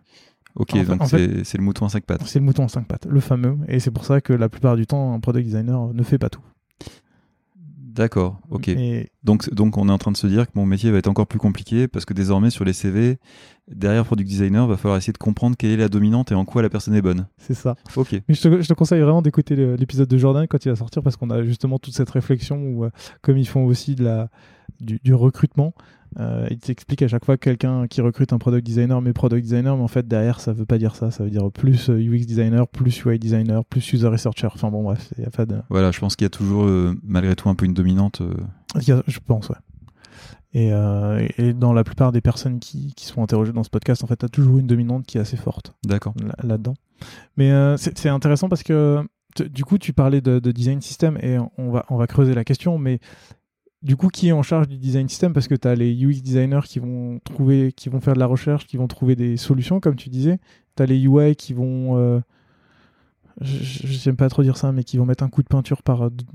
S2: Ok,
S1: en fait-
S2: donc c'est le mouton à cinq pattes.
S1: C'est le mouton en cinq pattes, le fameux, et c'est pour ça que la plupart du temps, un product designer ne fait pas tout.
S2: D'accord, ok.
S1: Et
S2: Donc, donc on est en train de se dire que mon métier va être encore plus compliqué parce que désormais sur les CV, derrière product designer, va falloir essayer de comprendre quelle est la dominante et en quoi la personne est bonne.
S1: c'est ça.
S2: Ok.
S1: Mais je te, je te conseille vraiment d'écouter l'épisode de Jordan quand il va sortir parce qu'on a justement toute cette réflexion où, euh, comme ils font aussi de la, du, du recrutement, euh, ils t'expliquent à chaque fois que quelqu'un qui recrute un product designer, mais product designer, mais en fait derrière ça veut pas dire ça, ça veut dire plus euh, UX designer, plus UI designer, plus user researcher. Enfin bon, bref, il y a pas de.
S2: Voilà, je pense qu'il y a toujours euh, malgré tout un peu une dominante. euh,
S1: il je pense, ouais. Et, et dans la plupart des personnes qui, qui sont interrogées dans ce podcast, en fait, tu as toujours une dominante qui est assez forte
S2: D'accord.
S1: là- là-dedans. Mais c'est intéressant parce que du coup, tu parlais de, de design system et on va, on va creuser la question. Mais du coup, qui est en charge du design system Parce que tu as les UX designers qui vont trouver, qui vont faire de la recherche, qui vont trouver des solutions, comme tu disais. Tu as les UI qui vont. euh, je n'aime pas trop dire ça, mais qui vont mettre un coup de peinture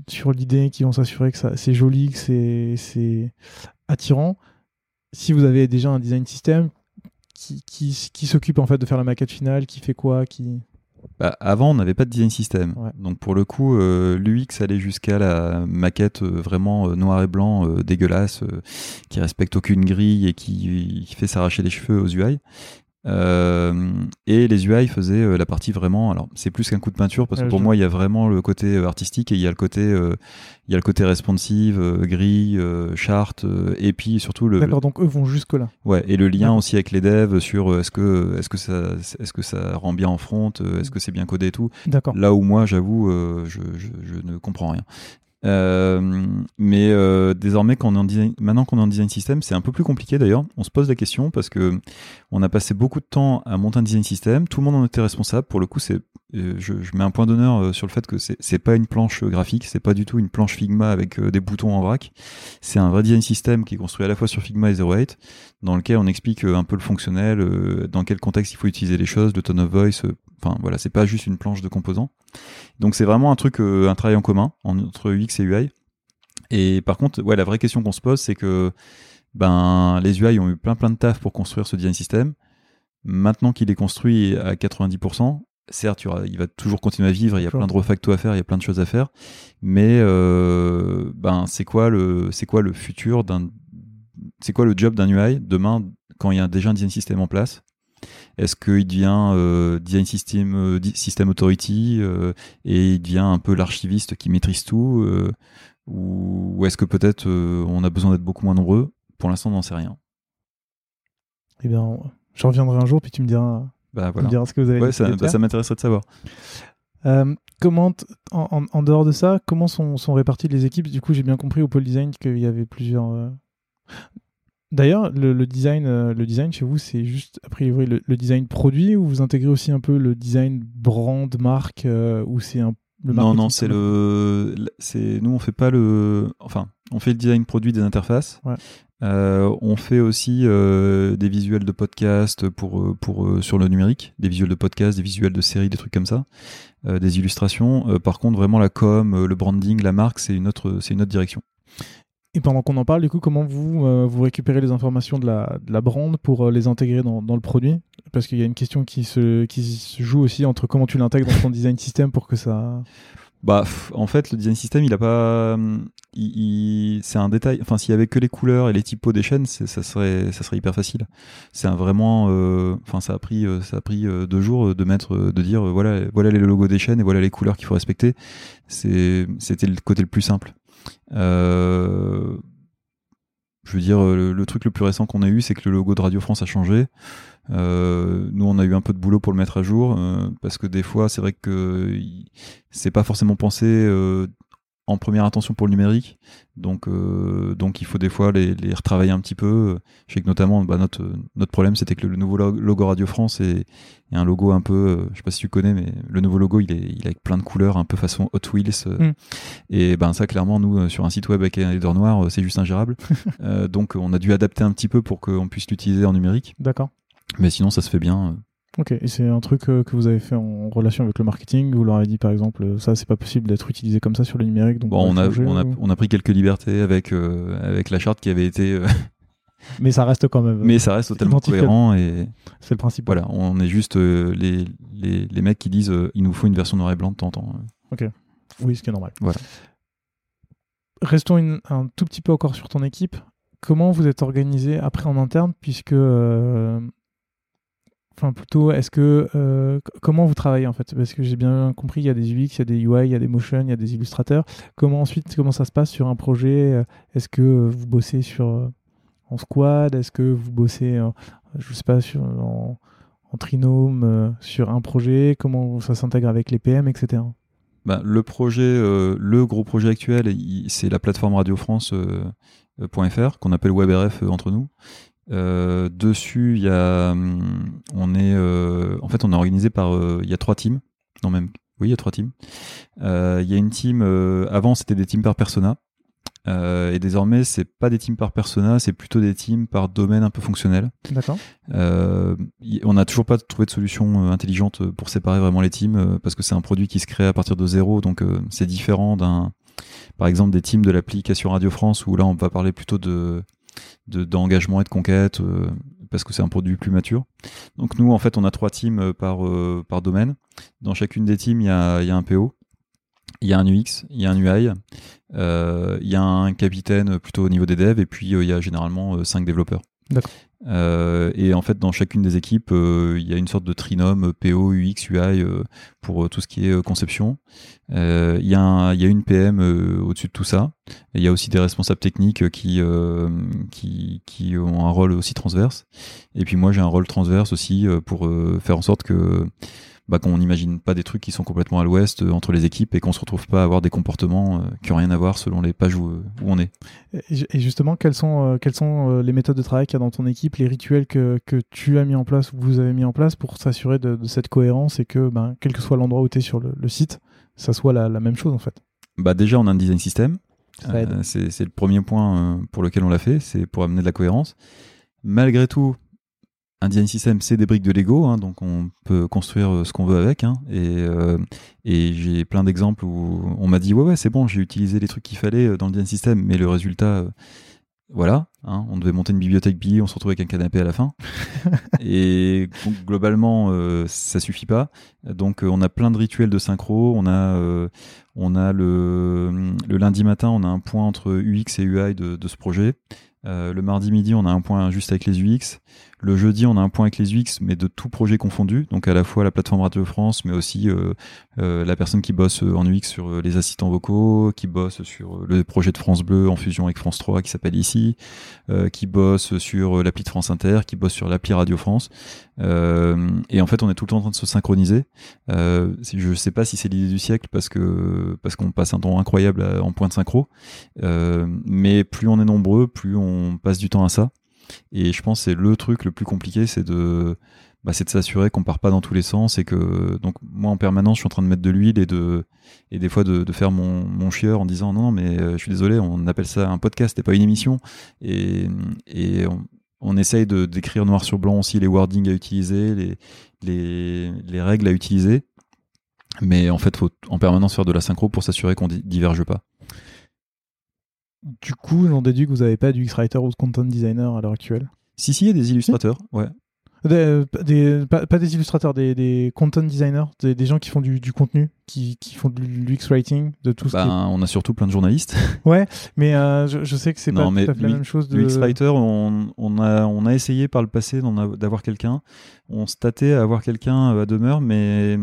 S1: sur l'idée, qui vont s'assurer que c'est joli, que c'est- attirant. Si vous avez déjà un design system, qui, qui, qui s'occupe en fait de faire la maquette finale, qui fait quoi, qui...
S2: Bah, avant, on n'avait pas de design system.
S1: Ouais.
S2: Donc pour le coup, euh, l'UX allait jusqu'à la maquette euh, vraiment euh, noir et blanc, dégueulasse, qui respecte aucune grille et qui, qui fait s'arracher les cheveux aux UI. Euh, et les UI faisaient euh, la partie vraiment. Alors c'est plus qu'un coup de peinture parce que
S1: Ouais,
S2: pour moi il y a vraiment le côté euh, artistique et il y a le côté euh, il y a le côté responsive, grille, charte euh, et puis surtout le,
S1: D'accord, donc eux vont jusque là.
S2: Ouais, et le lien aussi avec les devs sur est-ce que est-ce que ça est-ce que ça rend bien en front, est-ce que c'est bien codé et tout.
S1: D'accord.
S2: Là où moi, j'avoue, je, je, je ne comprends rien. Euh, mais euh, désormais, quand on est en design, maintenant qu'on est en design system, c'est un peu plus compliqué d'ailleurs. On se pose la question parce que on a passé beaucoup de temps à monter un design system. Tout le monde en était responsable. Pour le coup, c'est euh, je, mets un point d'honneur euh, sur le fait que c'est c'est pas une planche graphique, c'est pas du tout une planche Figma avec des boutons en vrac. C'est un vrai design system qui est construit à la fois sur Figma et 08, dans lequel on explique un peu le fonctionnel, dans quel contexte il faut utiliser les choses, le tone of voice. Enfin voilà, c'est pas juste une planche de composants. Donc c'est vraiment un truc, euh, un travail en commun entre UX et UI. Et par contre, ouais, la vraie question qu'on se pose, c'est que ben les UI ont eu plein plein de taf pour construire ce design system. Maintenant qu'il est construit à 90%, certes, il, va toujours continuer à vivre, il y a plein de refactos à faire, il y a plein de choses à faire, mais euh, ben c'est quoi le c'est quoi le futur d'un c'est quoi le job d'un UI demain quand il y a déjà un design system en place? Est-ce qu'il devient euh, design system euh, system authority euh, et il devient un peu l'archiviste qui maîtrise tout euh, ou, ou est-ce que peut-être on a besoin d'être beaucoup moins nombreux? Pour l'instant, on n'en sait rien.
S1: Eh bien, on- je reviendrai un jour, puis tu me diras,
S2: Bah
S1: tu me
S2: voilà.
S1: diras ce que vous avez
S2: Ouais, ça, bah, ça m'intéresserait de savoir.
S1: Euh, comment, en, en- en dehors de ça, comment sont, sont réparties les équipes? Du coup, j'ai bien compris au pôle design qu'il y avait plusieurs. euh, D'ailleurs, le, le design, euh, le design chez vous, c'est juste a priori le, le design produit ou vous intégrez aussi un peu le design brand, marque, euh, ou c'est un le
S2: non, non, c'est le, c'est nous on fait pas le, enfin, on fait le design produit des interfaces.
S1: Ouais.
S2: Euh, on fait aussi euh, des visuels de podcast pour pour sur le numérique, des visuels de podcast, des visuels de séries, des trucs comme ça, des illustrations. Par contre, vraiment la com, le branding, la marque, c'est une autre, c'est une autre direction.
S1: Et pendant qu'on en parle, du coup, comment vous, euh, vous récupérez les informations de la, de la brand pour euh, les intégrer dans, dans le produit? Parce qu'il y a une question qui se, qui se joue aussi entre comment tu l'intègres dans ton design system pour que ça.
S2: Bah, en fait, le design system, il a pas, hum, il, il- c'est un détail. Enfin, s'il y avait que les couleurs et les typos des chaînes, ça serait, ça serait hyper facile. C'est un vraiment, euh, enfin, ça a pris, euh, ça a pris euh, deux jours de mettre, de dire, voilà, voilà les logos des chaînes et voilà les couleurs qu'il faut respecter. C'est, c'était le côté le plus simple. Euh, je veux dire, le, truc le plus récent qu'on a eu, c'est que le logo de Radio France a changé. Euh, nous, on a eu un peu de boulot pour le mettre à jour euh, parce que des fois, c'est vrai que c'est pas forcément pensé en première intention pour le numérique. Donc, euh, donc il faut des fois les, les retravailler un petit peu. Je sais que notamment, bah, notre, notre problème, c'était que le, nouveau lo- logo Radio France est, est un logo un peu, euh, je sais pas si tu connais, mais le nouveau logo, il est, il est avec plein de couleurs, un peu façon Hot Wheels.
S1: Mm.
S2: Et ben ça, clairement, nous, euh, sur un site web avec un header noir, c'est juste ingérable. Euh, donc, on a dû adapter un petit peu pour qu'on puisse l'utiliser en numérique.
S1: D'accord.
S2: Mais sinon, ça se fait bien.
S1: Ok. Et c'est un truc euh, que vous avez fait en relation avec le marketing? Vous leur avez dit, par exemple, euh, ça, c'est pas possible d'être utilisé comme ça sur le numérique. Donc
S2: Bon, on a,
S1: changer,
S2: on, a,
S1: ou-
S2: on a pris quelques libertés avec, euh, avec la charte qui avait été. euh,
S1: Mais ça reste quand même.
S2: mais ça reste totalement cohérent et
S1: C'est le principe.
S2: voilà, on est juste les, les, les mecs qui disent il nous faut une version noir et blanc de temps en temps.
S1: Oui, ce qui est normal.
S2: Voilà.
S1: Restons une- un tout petit peu encore sur ton équipe. Comment vous êtes organisé après en interne, puisque, plutôt, est-ce que euh, comment vous travaillez en fait? Parce que j'ai bien compris, il y a des UX, il y a des UI, il y a des motion, il y a des illustrateurs. Comment ensuite, comment ça se passe sur un projet Euh, Est-ce que vous bossez sur euh, en squad? Est-ce que vous bossez, euh, je sais pas, sur en, en trinôme sur un projet? Comment ça s'intègre avec les PM, etc.
S2: Bah, le projet, le gros projet actuel, c'est la plateforme Radio France euh, qu'on appelle WebRF entre nous. Dessus, il y a, hum, on est, en fait, on est organisé par, il y a trois teams, non même, oui, il y a trois teams. Il y a une team, avant c'était des teams par persona. Euh, et désormais, c'est pas des teams par persona, c'est plutôt des teams par domaine un peu fonctionnel.
S1: D'accord.
S2: Euh, on n'a toujours pas trouvé de solution euh, intelligente pour séparer vraiment les teams parce que c'est un produit qui se crée à partir de zéro, donc c'est différent d'un, par exemple, des teams de l'application Radio France où là on va parler plutôt de d'engagement et de conquête parce que c'est un produit plus mature. Donc nous, en fait, on a trois teams par par domaine. Dans chacune des teams, il y a, y a un PO il y a un UX, il y a un UI, euh, il y a un capitaine plutôt au niveau des devs, et puis euh, il y a généralement euh, cinq développeurs. Et en fait, dans chacune des équipes, il y a une sorte de trinôme PO, UX, UI pour tout ce qui est conception. Il y, a une PM au-dessus de tout ça. il y a aussi des responsables techniques qui ont un rôle aussi transverse. Et puis moi, j'ai un rôle transverse aussi pour faire en sorte que bah, qu'on n'imagine pas des trucs qui sont complètement à l'ouest euh, entre les équipes et qu'on se retrouve pas à avoir des comportements euh, qui ont rien à voir selon les pages où, où on est.
S1: Et justement, quelles sont, euh, quelles sont les méthodes de travail qu'il y a dans ton équipe, les rituels que, que tu as mis en place ou que vous avez mis en place pour s'assurer de, cette cohérence et que, ben, quel que soit l'endroit où tu es sur le, site, ça soit la, la, même chose en fait?
S2: Bah Déjà, on a un design system. c'est le premier point pour lequel on l'a fait, c'est pour amener de la cohérence. Malgré tout, un design system, c'est des briques de Lego, hein, donc on peut construire euh, ce qu'on veut avec. Hein, et, euh, et j'ai plein d'exemples où on m'a dit ouais ouais c'est bon, j'ai utilisé les trucs qu'il fallait euh, dans le design system, mais le résultat, voilà, hein, on devait monter une bibliothèque billets, on se retrouvait avec un canapé à la fin. et globalement, ça suffit pas. Donc on a plein de rituels de synchro. On a on a le, le lundi matin, on a un point entre UX et UI de, de ce projet. Euh, le mardi midi, on a un point juste avec les UX. Le jeudi, on a un point avec les UX, mais de tout projet confondu. Donc à la fois la plateforme Radio France, mais aussi euh, euh, la personne qui bosse en UX sur les assistants vocaux, qui bosse sur le projet de France Bleu en fusion avec France 3 qui s'appelle ici, qui bosse sur l'appli de France Inter, qui bosse sur l'appli Radio France. et en fait, on est tout le temps en train de se synchroniser. je sais pas si c'est l'idée du siècle parce que parce qu'on passe un temps incroyable en point de synchro. mais plus on est nombreux, plus on passe du temps à ça. Et je pense que c'est le truc le plus compliqué, c'est de, bah, c'est de s'assurer qu'on part pas dans tous les sens et que donc moi en permanence je suis en train de mettre de l'huile et de et des fois de, faire mon, mon chieur en disant non mais euh, je suis désolé on appelle ça un podcast et pas une émission. Et, on, essaye d'écrire noir sur blanc aussi les wordings à utiliser les les, les règles à utiliser. Mais en fait faut en permanence faire de la synchro pour s'assurer qu'on diverge pas
S1: du coup, j'en déduis que vous n'avez pas du X-Writer ou de Content Designer à l'heure actuelle.
S2: Si, si, il y a des illustrateurs, ouais.
S1: Des, pas, des illustrateurs, des, content designers, des, gens qui font du, contenu, qui, font de l'UX writing, de tout
S2: ça. Ben, on a surtout plein de journalistes.
S1: Ouais, mais euh, je, sais que c'est pas tout à fait la même chose. De...
S2: L'UX writer, on, on, a, on a essayé par le passé d'avoir quelqu'un. On se tâtait à avoir quelqu'un à demeure, mais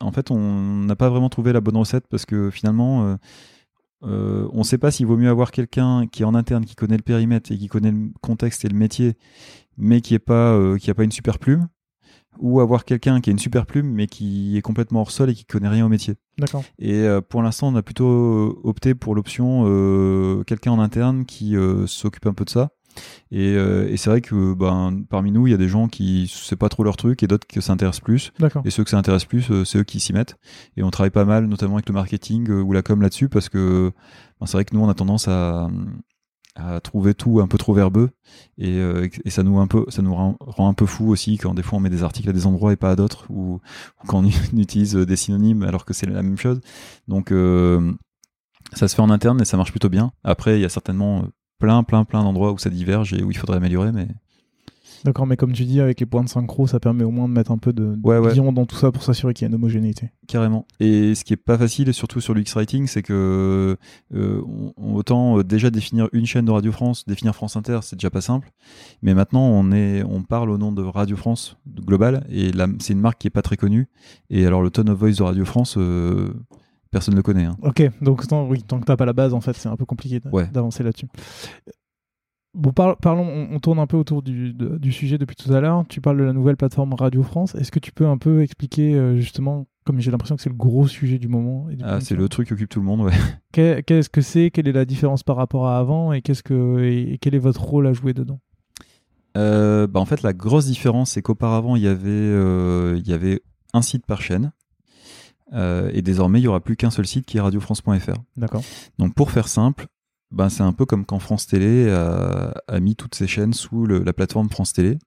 S2: en fait, on n'a pas vraiment trouvé la bonne recette parce que finalement. Euh, euh, on ne sait pas s'il vaut mieux avoir quelqu'un qui est en interne, qui connaît le périmètre et qui connaît le contexte et le métier, mais qui n'a pas, euh, pas une super plume, ou avoir quelqu'un qui a une super plume, mais qui est complètement hors sol et qui connaît rien au métier.
S1: D'accord.
S2: Et euh, pour l'instant, on a plutôt opté pour l'option quelqu'un en interne qui s'occupe un peu de ça euh, et, c'est vrai que ben, parmi nous, il y a des gens qui c'est pas trop leur truc et d'autres qui s'intéressent plus. Et ceux que ça intéresse plus, euh, c'est eux qui s'y mettent. Et on travaille pas mal, notamment avec le marketing euh, ou la com là-dessus, parce que ben, c'est vrai que nous, on a tendance à, trouver tout un peu trop verbeux et, ça nous un peu ça nous rend, un peu fou aussi quand des fois on met des articles à des endroits et pas à d'autres ou, quand on utilise des synonymes alors que c'est la même chose donc ça se fait en interne et ça marche plutôt bien après il y a certainement plein, plein, plein d'endroits où ça diverge et où il faudrait améliorer, mais.
S1: D'accord, mais comme tu dis, avec les points de synchro, ça permet au moins de mettre un peu de ouais, dans tout ça pour s'assurer qu'il y a une homogénéité.
S2: Carrément. Et ce qui est pas facile, surtout sur l'UX Writing, c'est que euh, autant euh, déjà définir une chaîne de Radio France, définir France Inter, c'est déjà pas simple. Mais maintenant, on est, on parle au nom de Radio France global, et c'est une marque qui est pas très connue. Et alors, le tone of voice de Radio France, euh, personne ne le connaît. Hein.
S1: Ok, donc tant, oui, tant que t'as pas la base, en fait, c'est un peu compliqué d'avancer là-dessus. Bon, parlons, on, tourne un peu autour du, sujet depuis tout à l'heure. Tu parles de la nouvelle plateforme Radio France. Est-ce que tu peux un peu expliquer euh, justement comme j'ai l'impression que c'est le gros sujet du moment. et du
S2: Ah, c'est le truc qui occupe tout le monde, ouais.
S1: Qu'est- Qu'est-ce que c'est? Quelle est la différence par rapport à avant? Et qu'est-ce que et quel est votre rôle à jouer dedans?
S2: Euh, bah, en fait, la grosse différence, c'est qu'auparavant, il y avait, euh, il y avait un site par chaîne. Euh, et désormais, il y aura plus qu'un seul site qui est radiofrance.fr.
S1: D'accord.
S2: Donc, pour faire simple, ben, c'est un peu comme quand France Télé a, a mis toutes ses chaînes sous le- la plateforme France Télé.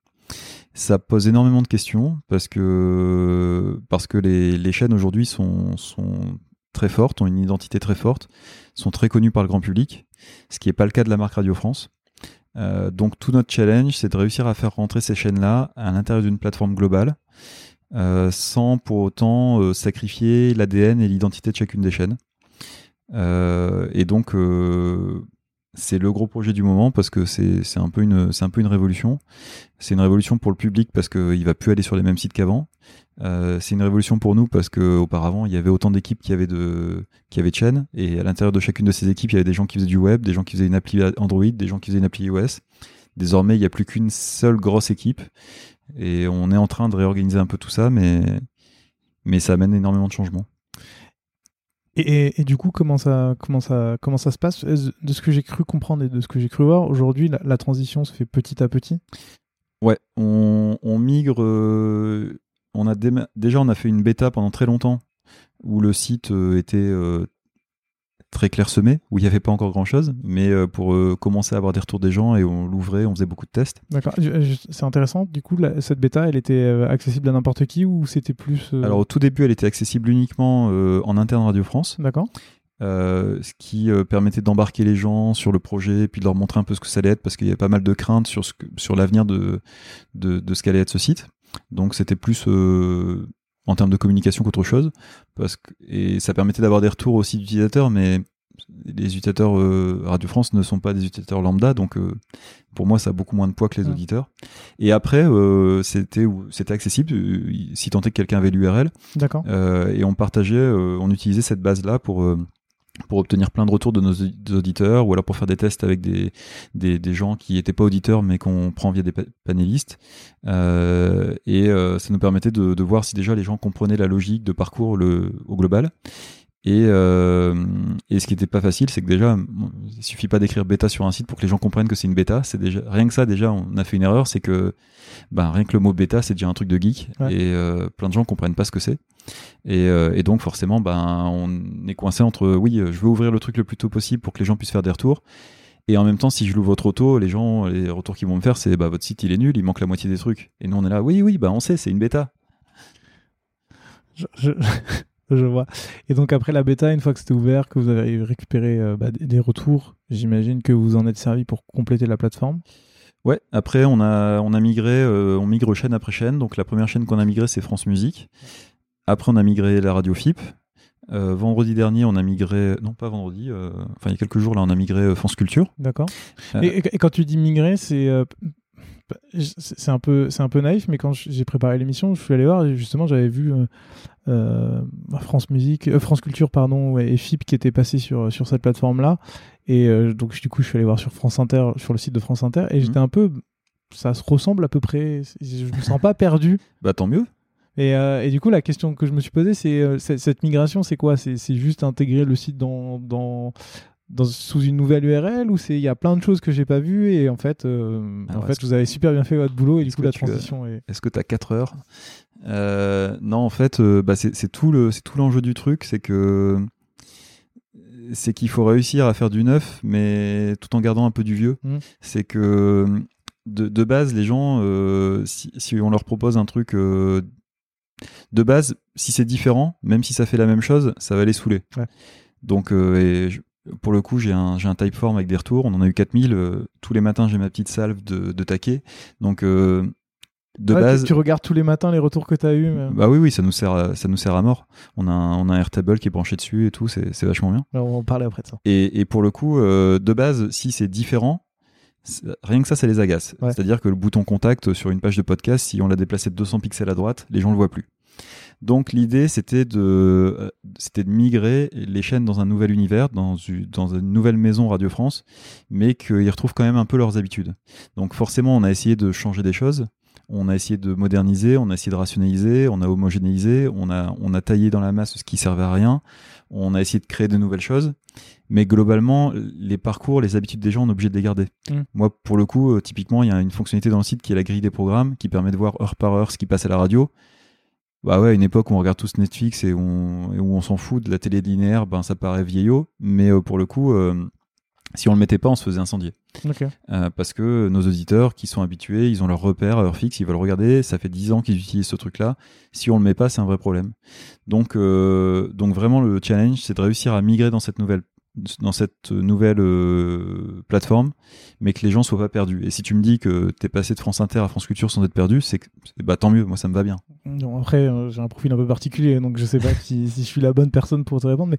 S2: Ça pose énormément de questions parce que, parce que les, les chaînes aujourd'hui sont, sont très fortes, ont une identité très forte, sont très connues par le grand public, ce qui n'est pas le cas de la marque Radio France. Euh, donc tout notre challenge, c'est de réussir à faire rentrer ces chaînes-là à l'intérieur d'une plateforme globale, euh, sans pour autant euh, sacrifier l'ADN et l'identité de chacune des chaînes. Euh, et donc c'est le gros projet du moment parce que c'est un peu une révolution. C'est une révolution pour le public parce qu'il va plus aller sur les mêmes sites qu'avant. C'est une révolution pour nous parce que auparavant il y avait autant d'équipes qui avaient de qui avaient de chaînes et à l'intérieur de chacune de ces équipes il y avait des gens qui faisaient du web, des gens qui faisaient une appli Android, des gens qui faisaient une appli iOS. Désormais il n'y a plus qu'une seule grosse équipe et on est en train de réorganiser un peu tout ça mais mais ça amène énormément de changements.
S1: Et, et- et du coup, comment ça, comment ça, comment ça se passe? De ce que j'ai cru comprendre et de ce que j'ai cru voir, aujourd'hui, la, la transition se fait petit à petit?
S2: Ouais, on, on migre. euh, on a déjà, on a fait une bêta pendant très longtemps où le site euh, était euh, très clairsemé, où il n'y avait pas encore grand chose, mais euh, pour euh, commencer à avoir des retours des gens et on l'ouvrait, on faisait beaucoup de tests.
S1: D'accord. Je- C'est intéressant. Du coup, la- cette bêta, elle était euh, accessible à n'importe qui ou c'était plus. euh,
S2: Alors au tout début, elle était accessible uniquement euh, en interne Radio France,
S1: D'accord.
S2: euh, ce qui euh, permettait d'embarquer les gens sur le projet, puis de leur montrer un peu ce que ça allait être, parce qu'il y avait pas mal de craintes sur, ce que- sur l'avenir de, de, de ce qu'allait être ce site. Donc c'était plus euh, en termes de communication qu'autre chose, parce que, et ça permettait d'avoir des retours aussi d'utilisateurs, mais les utilisateurs euh, Radio France ne sont pas des utilisateurs lambda, donc euh, pour moi ça a beaucoup moins de poids que les
S1: Ouais.
S2: auditeurs. Et après, euh, c'était c'était accessible, euh, si tant est que quelqu'un avait l'URL,
S1: D'accord.
S2: euh, et on partageait, euh, on utilisait cette base-là pour euh, pour obtenir plein de retours de nos auditeurs ou alors pour faire des tests avec des, gens qui n'étaient pas auditeurs mais qu'on prend via des pa- panélistes. Euh, et euh, ça nous permettait de, voir si déjà les gens comprenaient la logique de parcours au global. Et, euh, et ce qui n'était pas facile, c'est que déjà, il suffit pas d'écrire bêta sur un site pour que les gens comprennent que c'est une bêta. C'est déjà rien que ça. Déjà, on a fait une erreur, c'est que ben, rien que le mot bêta, c'est déjà un truc de geek
S1: Ouais.
S2: et euh, plein de gens comprennent pas ce que c'est. Et, euh, et donc forcément, ben, on est coincé entre oui, euh, je veux ouvrir le truc le plus tôt possible pour que les gens puissent faire des retours. Et en même temps, si je l'ouvre trop tôt, les gens, les retours qu'ils vont me faire, c'est bah votre site il est nul, il manque la moitié des trucs. Et nous on est là, oui oui, bah on sait, c'est une bêta.
S1: Je, je- je vois. Et donc après la bêta, une fois que c'était ouvert, que vous avez récupéré euh, bah, des, retours, j'imagine que vous en êtes servi pour compléter la plateforme.
S2: Ouais. Après, on a on a migré, euh, on migre chaîne après chaîne. Donc la première chaîne qu'on a migré, c'est France Musique. Après, on a migré la radio FIP. Euh, vendredi dernier, on a migré, non pas vendredi, enfin il y a quelques jours là, on a migré France Culture.
S1: D'accord. Et, et- quand tu dis migrer, c'est c'est c'est un peu c'est un peu naïf, mais quand j'ai préparé l'émission, je suis allé voir et justement j'avais vu euh, euh, France Musique, euh, France Culture pardon, et FIP qui étaient passés sur sur cette plateforme là. Et euh, donc du coup, je suis allé voir sur France Inter, sur le site de France Inter, et j'étais un peu, ça se ressemble à peu près. Je me sens pas perdu.
S2: Bah tant mieux.
S1: Et, euh, et du coup, la question que je me suis posée, c'est euh, cette, migration, c'est quoi? C'est c'est juste intégrer le site dans, dans, dans- sous une nouvelle URL ou c'est il y a plein de choses que j'ai pas vues et en fait, euh,
S2: Alors,
S1: en fait,
S2: est-ce
S1: vous avez super bien fait votre boulot et du coup la transition est.
S2: Est-ce que tu as 4 heures? Euh, Non, en fait, euh, bah, c'est tout le c'est tout l'enjeu du truc, c'est que c'est qu'il faut réussir à faire du neuf, mais tout en gardant un peu du vieux.
S1: Mhm.
S2: C'est que de, de base, les gens, si, si on leur propose un truc de base, si c'est différent, même si ça fait la même chose, ça va les saouler.
S1: Ouais.
S2: Donc, euh, et je- pour le coup, j'ai un, j'ai un typeform avec des retours. On en a eu 4000. euh, tous les matins, j'ai ma petite salve de, de taquet. Donc, euh, de
S1: Ouais,
S2: base.
S1: tu, regardes tous les matins les retours que tu as eu.
S2: Bah oui, oui, ça nous sert, à, ça nous sert à mort. On a un, on a un Airtable qui est branché dessus et tout, c'est c'est vachement bien.
S1: On va en parler après de ça.
S2: Et, et pour le coup, euh, de base, si c'est différent, c'est- rien que ça, ça les agace.
S1: Ouais.
S2: C'est-à-dire que le bouton contact sur une page de podcast, si on l'a déplacé de 200 pixels à droite, les gens le voient plus. Donc l'idée c'était de euh, c'était de migrer les chaînes dans un nouvel univers, dans une, dans une nouvelle maison Radio France, mais qu'ils retrouvent quand même un peu leurs habitudes. Donc forcément on a essayé de changer des choses, on a essayé de moderniser, on a essayé de rationaliser, on a homogénéisé, on a on a taillé dans la masse ce qui servait à rien, on a essayé de créer de nouvelles choses, mais globalement les parcours, les habitudes des gens on est obligé de les garder.
S1: Mm.
S2: Moi pour le coup, euh, typiquement il y a une fonctionnalité dans le site qui est la grille des programmes qui permet de voir heure par heure ce qui passe à la radio. Bah ouais, à une époque où on regarde tous Netflix et, on, et où on s'en fout de la télé linéaire, ben ça paraît vieillot, mais euh, pour le coup, euh, si on le mettait pas, on se faisait incendier. Euh, parce que nos auditeurs qui sont habitués, ils ont leur repère à heure fixe, ils veulent regarder, ça fait 10 ans qu'ils utilisent ce truc-là. Si on le met pas, c'est un vrai problème. Donc, euh, donc vraiment, le challenge, c'est de réussir à migrer dans cette nouvelle dans cette nouvelle euh, plateforme, mais que les gens soient pas perdus. Et si tu me dis que t'es passé de France Inter à France Culture sans être perdu, c'est bah tant mieux, moi ça me va bien.
S1: Bon, après, euh, j'ai un profil un peu particulier, donc je sais pas si, si je suis la bonne personne pour te répondre, mais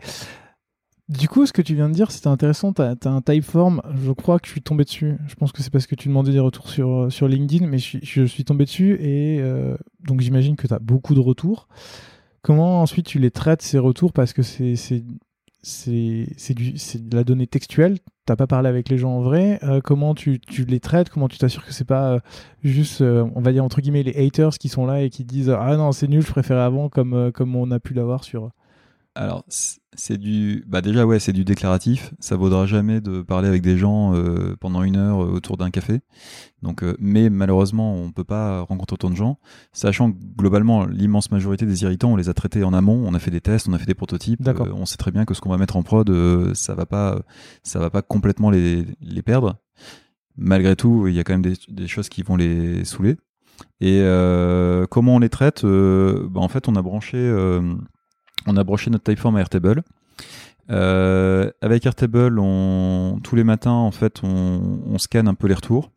S1: du coup, ce que tu viens de dire, c'était intéressant. Tu as, un typeform, je crois que je suis tombé dessus. Je pense que c'est parce que tu demandais des retours sur, euh, sur LinkedIn, mais je je suis tombé dessus et donc j'imagine que tu as beaucoup de retours. Comment ensuite tu les traites, ces retours Parce que c'est c'est- de la donnée textuelle, t'as pas parlé avec les gens en vrai. Euh, comment tu, les traites? Comment tu t'assures que c'est pas euh, juste, euh, on va dire entre guillemets, les haters qui sont là et qui disent Ah non, c'est nul, je préférais avant, comme, comme on a pu l'avoir sur.
S2: Alors, c'est du. Bah, déjà, ouais, c'est du déclaratif. Ça vaudra jamais de parler avec des gens euh, pendant une heure euh, autour d'un café. Donc, euh, mais malheureusement, on peut pas rencontrer autant de gens. Sachant que globalement, l'immense majorité des irritants, on les a traités en amont. On a fait des tests, on a fait des prototypes.
S1: D'accord.
S2: Euh, on sait très bien que ce qu'on va mettre en prod, euh, ça va pas, ça va pas complètement les, les perdre. Malgré tout, il y a quand même des, des choses qui vont les saouler. Et euh, comment on les traite? Euh, bah, En fait, on a branché. On a branché notre Typeform à Airtable. Euh, avec Airtable, on, tous les matins, en fait, on, on scanne un peu les retours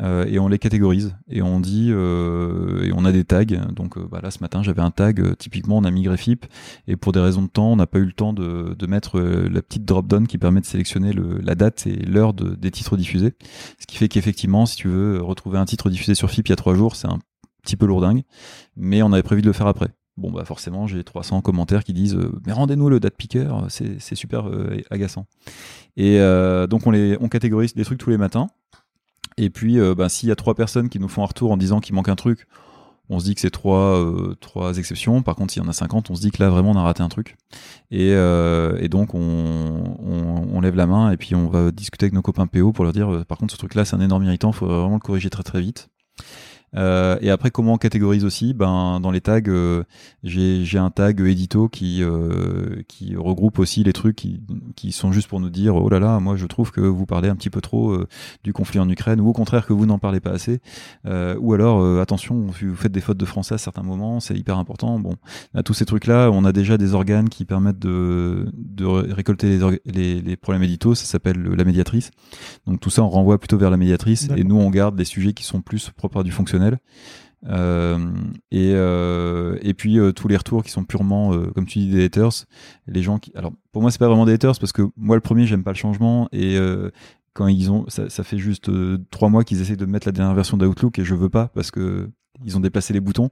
S2: euh, et on les catégorise et on dit euh, et on a des tags. Donc euh, bah là, ce matin, j'avais un tag. euh, typiquement, on a migré FIP et pour des raisons de temps, on n'a pas eu le temps de, de mettre la petite drop down qui permet de sélectionner le, la date et l'heure de- des titres diffusés. Ce qui fait qu'effectivement, si tu veux retrouver un titre diffusé sur FIP il y a trois jours, c'est un petit peu lourdingue, mais on avait prévu de le faire après. Bon bah forcément j'ai 300 commentaires qui disent euh, mais rendez-nous le date picker c'est c'est super euh, agaçant. Et euh, donc on les catégorise des trucs tous les matins. Et puis euh, bah, s'il y a trois personnes qui nous font un retour en disant qu'il manque un truc on se dit que c'est trois euh, exceptions. Par contre s'il y en a 50 on se dit que là vraiment on a raté un truc. Et, euh, donc on, lève la main et puis on va discuter avec nos copains PO pour leur dire euh, par contre ce truc là c'est un énorme irritant. Il faudrait vraiment le corriger très très vite euh, et après, comment on catégorise aussi? Ben dans les tags, euh, j'ai un tag édito qui euh, qui regroupe aussi les trucs qui qui sont juste pour nous dire oh là là, moi je trouve que vous parlez un petit peu trop du conflit en Ukraine ou au contraire que vous n'en parlez pas assez. Ou alors attention, vous faites des fautes de français à certains moments, c'est hyper important. Bon, à tous ces trucs là, on a déjà des organes qui permettent de de ré- récolter les, orga- les les problèmes éditos. Ça s'appelle la médiatrice. Donc tout ça, on renvoie plutôt vers la médiatrice et nous on garde des sujets qui sont plus propres à du fonctionnel. Euh, et, euh, et puis euh, tous les retours qui sont purement, comme tu dis, des haters. Les gens qui, alors pour moi c'est pas vraiment des haters parce que moi le premier j'aime pas le changement et quand ils ont, ça, ça fait juste trois mois qu'ils essaient de mettre la dernière version d'Outlook et je veux pas parce que ils ont déplacé les boutons.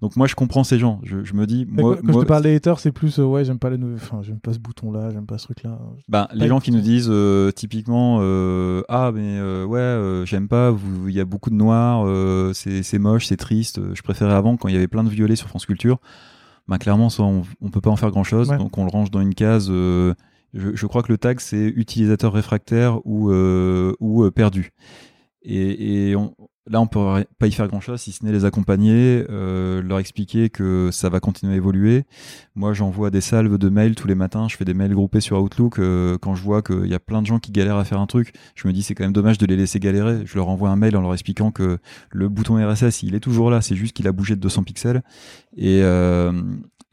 S2: Donc moi je comprends ces gens. Je, je me dis, moi,
S1: quand,
S2: moi-
S1: je te parle des haters, c'est plus euh, ouais, j'aime pas les nouvelles. Enfin, j'aime pas ce bouton-là, j'aime pas ce truc-là.
S2: Ben, les gens qui nous disent euh, typiquement euh, ah mais ouais j'aime pas il y a beaucoup de noir euh, c'est c'est moche c'est triste je préférais avant quand il y avait plein de violets sur France Culture ben clairement ça on, on peut pas en faire grand chose
S1: Ouais.
S2: donc on le range dans une case je, je crois que le tag c'est utilisateur réfractaire ou ou perdu et, et on, là on peut pas y faire grand chose si ce n'est les accompagner euh, leur expliquer que ça va continuer à évoluer moi, j'envoie des salves de mails tous les matins. Je fais des mails groupés sur Outlook. euh, quand je vois qu'il y a plein de gens qui galèrent à faire un truc, je me dis c'est quand même dommage de les laisser galérer. Je leur envoie un mail en leur expliquant que le bouton RSS, il est toujours là. C'est juste qu'il a bougé de 200 pixels. Euh,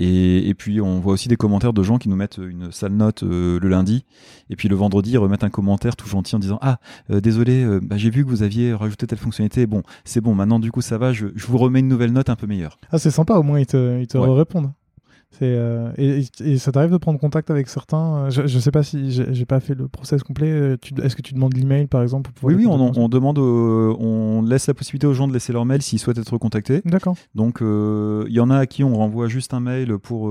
S2: et, et puis, on voit aussi des commentaires de gens qui nous mettent une sale note euh, le lundi. Et puis, le vendredi, ils remettent un commentaire tout gentil en disant Ah, euh, désolé, euh, bah, j'ai vu que vous aviez rajouté telle fonctionnalité. Bon, c'est bon. Maintenant, du coup, ça va. Je, je vous remets une nouvelle note un peu meilleure.
S1: Ah, c'est sympa, au moins ils te, ils te
S2: Ouais.
S1: répondent. C'est euh, et, et, ça t'arrive de prendre contact avec certains. Je, je sais pas si j'ai pas fait le process complet. Est-ce que tu demandes l'email par exemple
S2: Oui, oui, on, on, demande, on laisse la possibilité aux gens de laisser leur mail s'ils souhaitent être contactés.
S1: D'accord.
S2: Donc il y en a à qui on renvoie juste un mail pour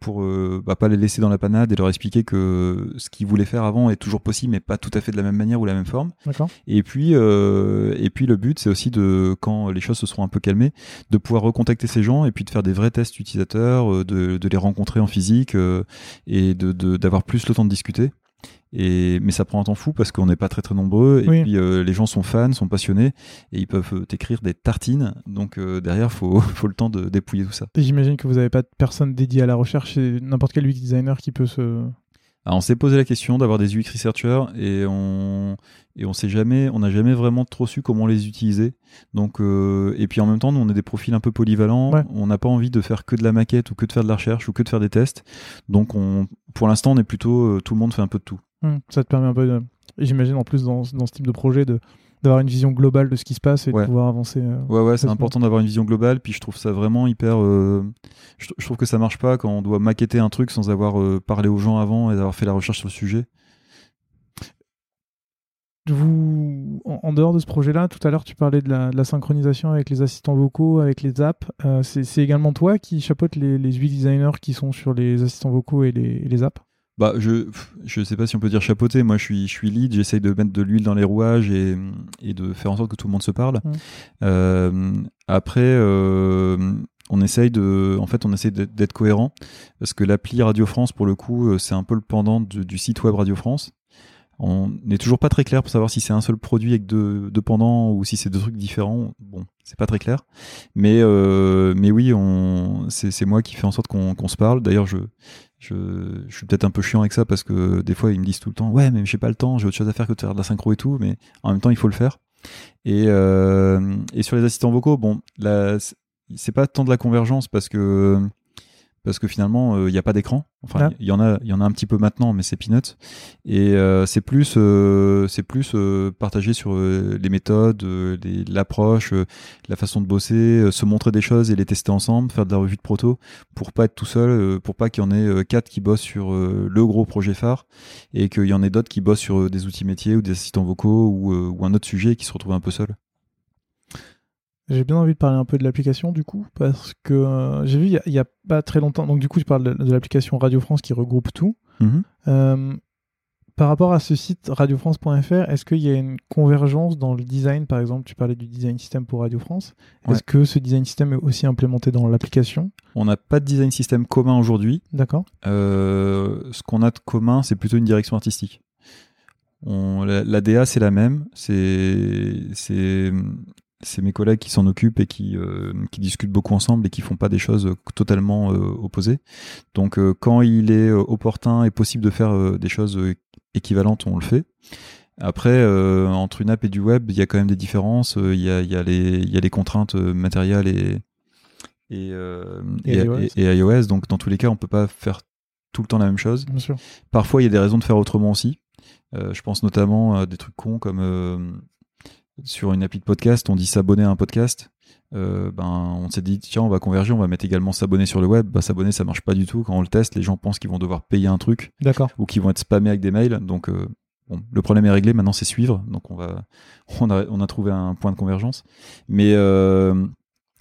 S2: pour bah, pas les laisser dans la panade et leur expliquer que ce qu'ils voulaient faire avant est toujours possible, mais pas tout à fait de la même manière ou la même forme.
S1: D'accord.
S2: Et puis et puis le but c'est aussi de quand les choses se seront un peu calmées, de pouvoir recontacter ces gens et puis de faire des vrais tests utilisateurs, de de, les rencontrer en physique euh, et de d'avoir plus le temps de discuter. Et, mais ça prend un temps fou parce qu'on n'est pas très très nombreux et puis euh, les gens sont fans, sont passionnés et ils peuvent euh, t'écrire des tartines. Donc derrière, faut faut le temps de dépouiller tout ça.
S1: J'imagine que vous n'avez pas de personne dédiée à la recherche, c'est n'importe quel designer qui peut se
S2: alors on s'est posé la question d'avoir des UX researchers et on et on sait jamais, on n'a jamais vraiment trop su comment les utiliser. Donc euh, et puis en même temps, nous on est des profils un peu polyvalents. On n'a pas envie de faire que de la maquette ou que de faire de la recherche ou que de faire des tests. Donc on, pour l'instant, on est plutôt euh, tout le monde fait un peu de tout.
S1: Hum, ça te permet un peu de, j'imagine en plus dans, dans ce type de projet de d'avoir une vision globale de ce qui se passe et de pouvoir avancer. Euh,
S2: ouais, ouais, c'est important d'avoir une vision globale. Puis je trouve ça vraiment hyper. Euh, je, trouve que ça marche pas quand on doit maqueter un truc sans avoir euh, parlé aux gens avant et d'avoir fait la recherche sur le sujet.
S1: Vous, en, dehors de ce projet-là, tout à l'heure, tu parlais de la, synchronisation avec les assistants vocaux, avec les apps. c'est également toi qui chapeaute les, les designers qui sont sur les assistants vocaux et les, et les apps?
S2: Bah, je je sais pas si on peut dire chapeauter. Moi, je suis je suis lead. J'essaye de mettre de l'huile dans les rouages et, et de faire en sorte que tout le monde se parle. Mmh. Euh, après, euh, on essaye de, en fait, on essaye d'être cohérent parce que l'appli Radio France, pour le coup, euh, c'est un peu le pendant du site web Radio France. On n'est toujours pas très clair pour savoir si c'est un seul produit avec deux, deux pendants ou si c'est deux trucs différents. Bon, c'est pas très clair. Mais, euh, mais oui, c'est moi qui fais en sorte qu'on se parle. D'ailleurs, je, je, je suis peut-être un peu chiant avec ça parce que des fois ils me disent tout le temps ouais mais j'ai pas le temps j'ai autre chose à faire que de faire de la synchro et tout mais en même temps il faut le faire et, euh, et sur les assistants vocaux bon c'est pas tant de la convergence parce que parce que finalement il euh, n'y a pas d'écran. Enfin, il y en a, il y en a un petit peu maintenant, mais c'est peanuts. Et euh, c'est plus, euh, c'est plus partagé sur les méthodes, l'approche, la façon de bosser, se montrer des choses et les tester ensemble, faire de la revue de proto, pour pas être tout seul, pour pas qu'il y en ait quatre qui bossent sur le gros projet phare et qu'il y en ait d'autres qui bossent sur des outils métiers ou des assistants vocaux ou, ou un autre sujet et qui se retrouvent un peu seuls.
S1: J'ai bien envie de parler un peu de l'application du coup, parce que euh, j'ai vu il n'y a, pas très longtemps, donc du coup tu parles de, l'application Radio France qui regroupe tout.
S2: Mhm.
S1: Euh, par rapport à ce site radiofrance.fr, est-ce qu'il y a une convergence dans le design Par exemple, tu parlais du design system pour Radio France. Est-ce que ce design system est aussi implémenté dans l'application?
S2: On n'a pas de design system commun aujourd'hui.
S1: D'accord.
S2: Euh, ce qu'on a de commun, c'est plutôt une direction artistique. On, la, DA, c'est la même. C'est c'est mes collègues qui s'en occupent et qui, euh, qui discutent beaucoup ensemble et qui font pas des choses euh, totalement euh, opposées. Donc quand il est opportun et possible de faire des choses équivalentes, on le fait. Après, entre une app et du web, il y a quand même des différences. Il y, a, y, a les, y a les contraintes matérielles et, et, et, iOS. Donc dans tous les cas, on peut pas faire tout le temps la même chose.
S1: Bien sûr.
S2: Parfois, il y a des raisons de faire autrement aussi. je pense notamment à des trucs cons comme sur une appli de podcast, on dit s'abonner à un podcast. Euh, ben, on s'est dit tiens, on va converger, on va mettre également s'abonner sur le web. Bah, s'abonner, ça marche pas du tout. Quand on le teste, les gens pensent qu'ils vont devoir payer un truc, ou qu'ils vont être spammés avec des mails. Donc, euh, bon, le problème est réglé. Maintenant, c'est suivre. Donc, on va, on a, on a trouvé un point de convergence. Mais euh,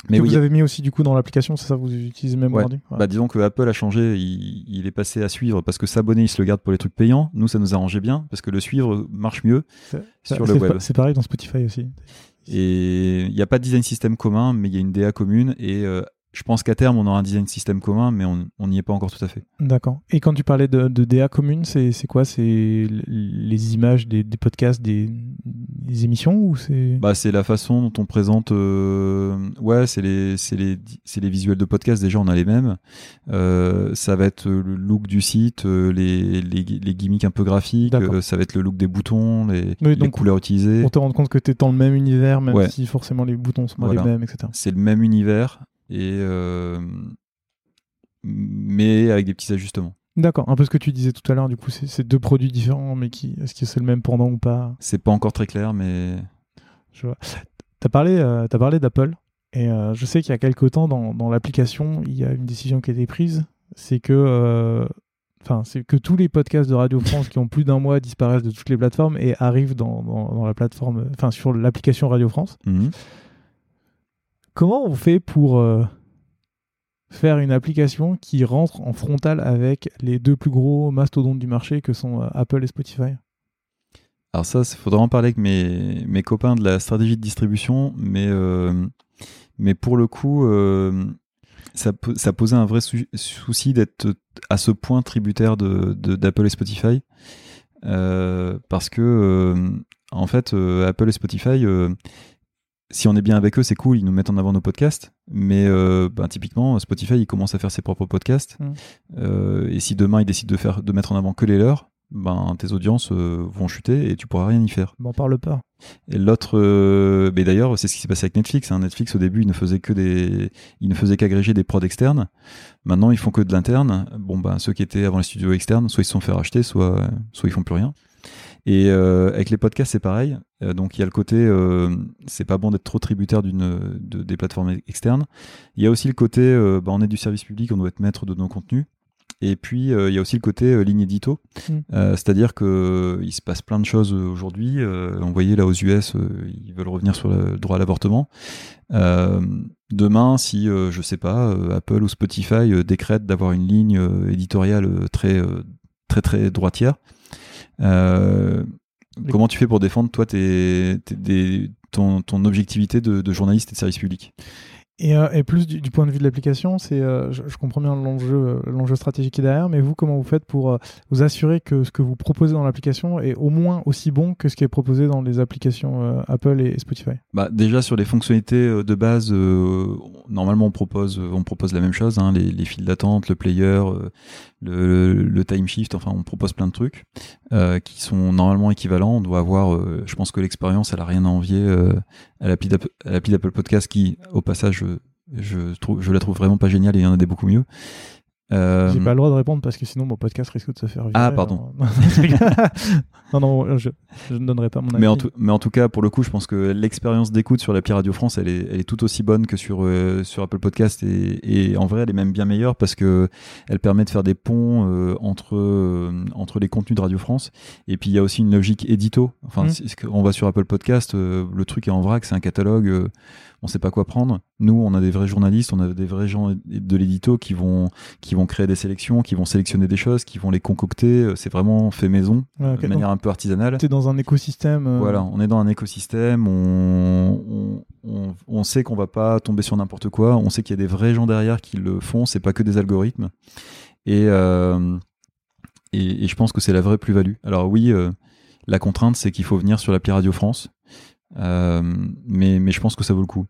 S1: mais vous avez mis aussi du coup dans l'application, c'est ça, vous utilisez même
S2: ouais. Bah disons que Apple a changé, il, est passé à suivre parce que s'abonner, il se le garde pour les trucs payants. Nous, ça nous arrangeait bien parce que le suivre marche mieux sur le web.
S1: C'est pareil dans Spotify aussi.
S2: Et il n'y a pas de design system commun, mais il y a une DA commune et euh, je pense qu'à terme, on aura un design système commun, mais on n'y est pas encore tout à fait.
S1: D'accord. Et quand tu parlais de, DA commune, c'est quoi? C'est les images des, podcasts, des, émissions ou c'est
S2: bah, C'est la façon dont on présente. Euh, ouais, c'est les, les, les visuels de podcast. Déjà, on a les mêmes. Euh, ça va être le look du site, euh, les, les, les gimmicks un peu graphiques. ça va être le look des boutons, les, les couleurs utilisées.
S1: Pour te rendre compte que tu es dans le même univers, même si forcément les boutons sont pas les mêmes, etc.
S2: C'est le même univers et euh, mais avec des petits ajustements.
S1: D'accord, un peu ce que tu disais tout à l'heure, du coup, c'est deux produits différents, mais qui, est-ce que c'est le même pendant ou pas?
S2: C'est pas encore très clair, mais.
S1: Je vois. Tu as parlé, euh, parlé d'Apple, et euh, je sais qu'il y a quelques temps, dans, dans l'application, il y a une décision qui a été prise c'est que, euh, enfin, c'est que tous les podcasts de Radio France qui ont plus d'un mois disparaissent de toutes les plateformes et arrivent dans, dans- dans la plateforme, enfin, sur l'application Radio France.
S2: Mhm.
S1: Comment on fait pour faire une application qui rentre en frontal avec les deux plus gros mastodontes du marché que sont euh, Apple et Spotify.
S2: Alors ça, il faudra en parler avec mes, mes copains de la stratégie de distribution, mais, euh, mais pour le coup, euh, ça, po- ça posait un vrai sou- souci d'être à ce point tributaire d'Apple et Spotify, parce que en fait, Apple et Spotify, si on est bien avec eux, c'est cool, ils nous mettent en avant nos podcasts, mais euh, ben, typiquement, Spotify, il commence à faire ses propres podcasts,
S1: Mm.
S2: Euh, et si demain ils décident de, faire, de mettre en avant que les leurs, ben, tes audiences euh, vont chuter et tu pourras rien y faire.
S1: M'en parle pas.
S2: Et l'autre, mais d'ailleurs, c'est ce qui s'est passé avec Netflix. hein. Netflix au début, ils ne faisaient que des, ils ne faisaient qu'agréger des prods externes. Maintenant, ils font que de l'interne. Bon, ben ceux qui étaient avant les studios externes, soit ils se sont fait racheter, soit, soit ils font plus rien. Et euh, avec les podcasts, c'est pareil. Euh, donc il y a le côté, euh, c'est pas bon d'être trop tributaire d'une, de, des plateformes externes. Il y a aussi le côté, bah, on est du service public, on doit être maître de nos contenus. Et puis euh, il y a aussi le côté euh, ligne édito,
S1: Mm.
S2: Euh, c'est-à-dire que euh, il se passe plein de choses aujourd'hui. On voyait là aux US, ils veulent revenir sur le droit à l'avortement. Demain, si je sais pas, Apple ou Spotify décrètent d'avoir une ligne éditoriale très très très droitière, euh, comment tu fais pour défendre toi tes, tes- ton objectivité de, de journaliste et de service public?
S1: Et, euh, et plus du, point de vue de l'application, c'est, euh, je, comprends bien l'enjeu, euh, l'enjeu stratégique qui est derrière, mais vous, comment vous faites pour vous assurer que ce que vous proposez dans l'application est au moins aussi bon que ce qui est proposé dans les applications Apple et Spotify?
S2: Bah, déjà sur les fonctionnalités de base, normalement on propose, on propose la même chose, hein, les, les files d'attente, le player, le, le time shift, enfin on propose plein de trucs qui sont normalement équivalents. On doit avoir, je pense que l'expérience elle a rien à envier à l'appli d'Apple Podcast qui, au passage, je, je trouve, je la trouve vraiment pas géniale et il y en a des beaucoup mieux. Euh,
S1: J'ai pas le droit de répondre parce que sinon mon podcast risque de se faire virer.
S2: Ah, pardon.
S1: non, non, je, je ne donnerai pas mon avis.
S2: Mais en, tout, mais en tout cas, pour le coup, je pense que l'expérience d'écoute sur l'appli Radio France, elle est, elle est tout aussi bonne que sur, euh, sur Apple Podcast et, et en vrai, elle est même bien meilleure parce que elle permet de faire des ponts euh, entre, entre les contenus de Radio France. Et puis, il y a aussi une logique édito. Enfin,
S1: Mm.
S2: c'est- on va sur Apple Podcast, le truc est en vrac, c'est un catalogue. On sait pas quoi prendre. Nous, on a des vrais journalistes, on a des vrais gens de l'édito qui vont, qui vont créer des sélections, qui vont sélectionner des choses, qui vont les concocter. Euh, C'est vraiment fait maison,
S1: Ouais,
S2: de manière un peu artisanale.
S1: T'es dans un écosystème. euh,
S2: Voilà, on est dans un écosystème, on, on, on, on sait qu'on va pas tomber sur n'importe quoi, on sait qu'il y a des vrais gens derrière qui le font, c'est pas que des algorithmes. Et, euh, et, et je pense que c'est la vraie plus-value. Alors oui, euh, la contrainte, c'est qu'il faut venir sur l'appli Radio France, mais, mais je pense que ça vaut le coup.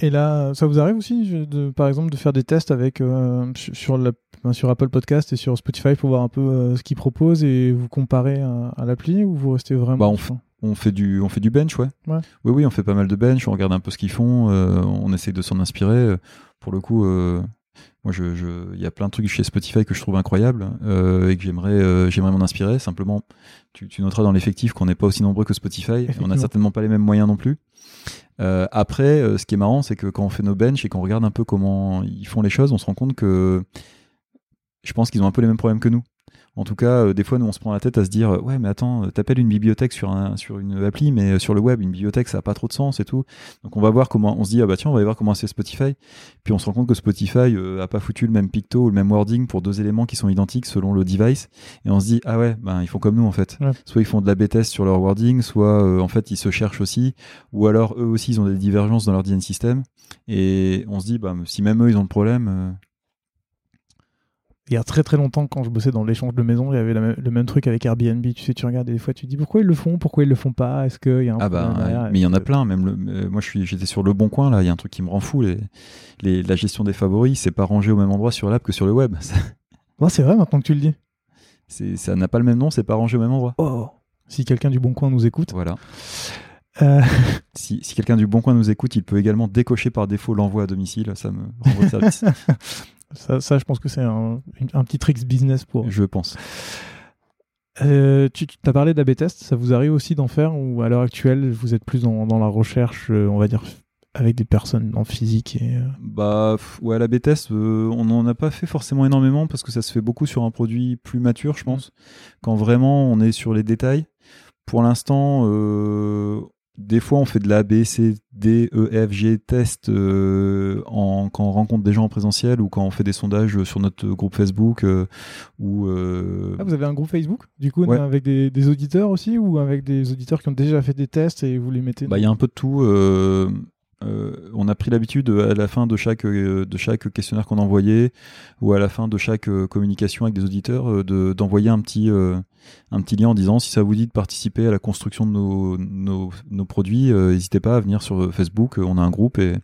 S1: Et là, ça vous arrive aussi, de, par exemple, de faire des tests avec euh, sur, sur la- sur Apple Podcast et sur Spotify pour voir un peu euh, ce qu'ils proposent et vous comparer à, à l'appli ou vous restez vraiment
S2: Bah, on
S1: sur-
S2: On fait du, on fait du bench, ouais.
S1: Ouais.
S2: Oui, oui, on fait pas mal de bench, on regarde un peu ce qu'ils font, euh, on essaye de s'en inspirer. Pour le coup, euh, moi, je, je, il y a plein de trucs chez Spotify que je trouve incroyables euh, et que j'aimerais, euh, j'aimerais m'en inspirer. Simplement, tu, tu noteras dans l'effectif qu'on n'est pas aussi nombreux que Spotify. et On n'a certainement pas les mêmes moyens non plus. Euh, après, ce qui est marrant, c'est que quand on fait nos bench et qu'on regarde un peu comment ils font les choses, on se rend compte que je pense qu'ils ont un peu les mêmes problèmes que nous. En tout cas, euh, des fois, nous, on se prend la tête à se dire, ouais, mais attends, euh, t'appelles une bibliothèque sur, un, sur une appli, mais euh, sur le web, une bibliothèque, ça a pas trop de sens et tout. Donc, on va voir comment, on se dit, ah bah tiens, on va aller voir comment c'est Spotify. Puis, on se rend compte que Spotify a pas foutu le même picto ou le même wording pour deux éléments qui sont identiques selon le device. Et on se dit, ah ouais, ben, ils font comme nous, en fait.
S1: Ouais.
S2: Soit ils font de la B-test sur leur wording, soit, euh, en fait, ils se cherchent aussi. Ou alors, eux aussi, ils ont des divergences dans leur design system. Et on se dit, bah, si même eux, ils ont le problème, euh,
S1: Il y a très très longtemps, quand je bossais dans l'échange de maison, il y avait le même truc avec Airbnb. Tu sais, tu regardes et des fois, tu te dis pourquoi ils le font, pourquoi ils le font pas, est-ce qu'il y a un
S2: Ah bah,
S1: derrière?
S2: mais il y en a plein. Même le, euh, moi, je suis, j'étais sur le bon coin là. Il y a un truc qui me rend fou. Les, les, la gestion des favoris, c'est pas rangé au même endroit sur l'app que sur le web.
S1: Ouais, c'est vrai maintenant que tu le dis.
S2: c'est, ça n'a pas le même nom, c'est pas rangé au même endroit.
S1: Oh. Si quelqu'un du bon coin nous écoute.
S2: Voilà.
S1: Euh,
S2: Si, si quelqu'un du bon coin nous écoute, il peut également décocher par défaut l'envoi à domicile. Ça me renvoie service,
S1: ça, ça, je pense que c'est un, un petit tricks business pour.
S2: je pense.
S1: Euh, tu as parlé d'AB test, ça vous arrive aussi d'en faire ou à l'heure actuelle vous êtes plus dans, dans la recherche, euh, on va dire avec des personnes en physique et
S2: bah ouais la B-test on n'en a pas fait forcément énormément parce que ça se fait beaucoup sur un produit plus mature je pense. Quand vraiment on est sur les détails. Pour l'instant des fois, on fait de la B, C, D, E, F, G test euh, en, quand on rencontre des gens en présentiel ou quand on fait des sondages sur notre groupe Facebook. Euh, ou, euh,
S1: ah, vous avez un groupe Facebook, du coup, avec des, des, auditeurs aussi ou avec des auditeurs qui ont déjà fait des tests et vous les mettez
S2: bah, Il y a un peu de tout. Euh, on a pris l'habitude à la fin de chaque, euh, de chaque questionnaire qu'on envoyait ou à la fin de chaque euh, communication avec des auditeurs d'envoyer un, petit, lien en disant si ça vous dit de participer à la construction de nos, nos, nos produits, n'hésitez pas à venir sur Facebook, on a un groupe et,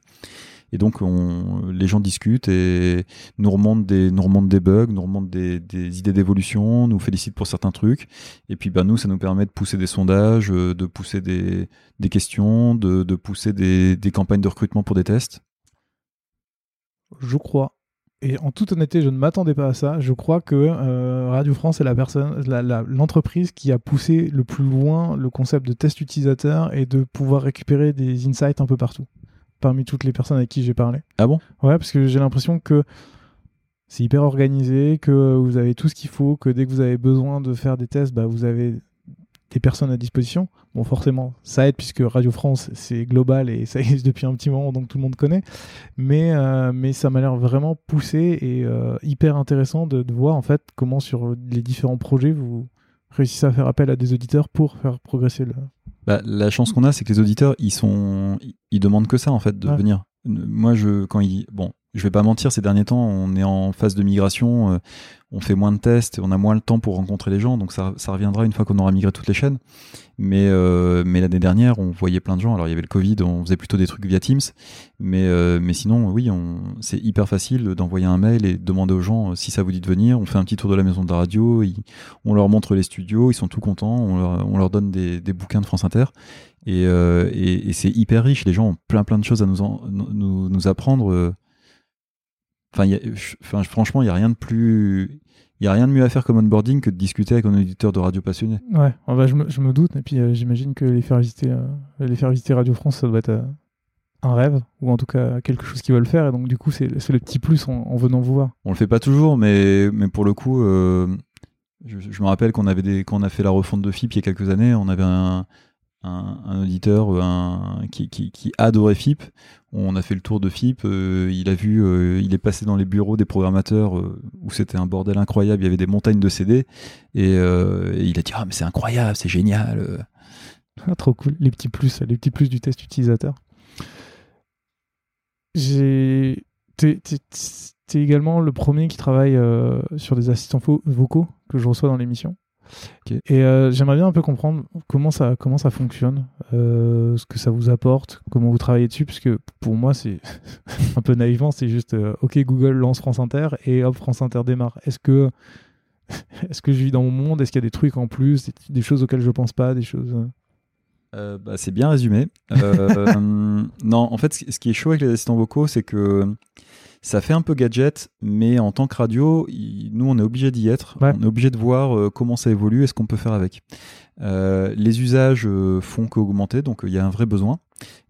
S2: et donc, on, les gens discutent et nous remontent des, bugs, nous remontent des, idées d'évolution, nous félicitent pour certains trucs. Et puis, bah, nous, ça nous permet de pousser des sondages, euh, de pousser des, questions, de, pousser des, des campagnes de recrutement pour des tests.
S1: Je crois et en toute honnêteté, je ne m'attendais pas à ça. Je crois que euh, Radio France est la personne, l'entreprise qui a poussé le plus loin le concept de test utilisateur et de pouvoir récupérer des insights un peu partout parmi toutes les personnes avec qui j'ai parlé.
S2: Ah bon?
S1: Ouais, parce que j'ai l'impression que c'est hyper organisé, que vous avez tout ce qu'il faut, que dès que vous avez besoin de faire des tests, bah, vous avez des personnes à disposition. Bon, forcément, ça aide puisque Radio France, c'est global et ça existe depuis un petit moment, donc tout le monde connaît. Mais, euh, mais ça m'a l'air vraiment poussé et euh, hyper intéressant de, de, voir en fait comment sur les différents projets vous réussissez à faire appel à des auditeurs pour faire progresser le,
S2: bah, la chance qu'on a, c'est que les auditeurs, ils sont, ils demandent que ça en fait de venir. Moi, je, quand ils, bon, je vais pas mentir, ces derniers temps, on est en phase de migration, euh, on fait moins de tests, on a moins le temps pour rencontrer les gens, donc ça, reviendra une fois qu'on aura migré toutes les chaînes. Mais, euh, mais l'année dernière, on voyait plein de gens. Alors il y avait le Covid, on faisait plutôt des trucs via Teams, mais, euh, mais sinon, oui, c'est hyper facile d'envoyer un mail et de demander aux gens si ça vous dit de venir. On fait un petit tour de la maison de la radio, on leur montre les studios, ils sont tout contents, on leur, on leur donne des, bouquins de France Inter. Et, c'est hyper riche, les gens ont plein de choses à nous apprendre Enfin, franchement, il n'y a rien de plus. Il y a rien de mieux à faire comme onboarding que de discuter avec un auditeur de radio passionné.
S1: Ouais, bah, je, me, je, me, doute. Et puis euh, j'imagine que les faire visiter, euh, les faire visiter Radio France, ça doit être euh, un rêve ou en tout cas quelque chose qu'ils veulent faire. Et donc du coup, c'est le petit plus en, venant vous voir.
S2: On le fait pas toujours, mais mais pour le coup, je, je, me rappelle qu'on avait des, quand on a fait la refonte de FIP il y a quelques années, on avait un, un, auditeur un, qui, qui, qui, adorait FIP. On a fait le tour de FIP. Euh, il a vu, euh, il est passé dans les bureaux des programmateurs où c'était un bordel incroyable. Il y avait des montagnes de CD et, il a dit ah mais c'est incroyable, c'est génial.
S1: Trop cool. Les petits plus, les petits plus du test utilisateur. J'ai, t'es, également le premier qui travaille sur des assistants vocaux que je reçois dans l'émission. Et euh, j'aimerais bien un peu comprendre comment ça, comment ça fonctionne, euh, ce que ça vous apporte, comment vous travaillez dessus, parce que pour moi, c'est un peu naïvement, c'est juste euh, OK, Google lance France Inter et hop, France Inter démarre. Est-ce que, est-ce que je vis dans mon monde? Est-ce qu'il y a des trucs en plus, des, choses auxquelles je pense pas, des choses.
S2: bah, c'est bien résumé. non, en fait, ce qui est chaud avec les assistants vocaux, c'est que ça fait un peu gadget, mais en tant que radio, nous, on est obligé d'y être. On est obligé de voir euh, comment ça évolue et ce qu'on peut faire avec. Euh, les usages euh, font qu'augmenter, donc il y a un vrai besoin.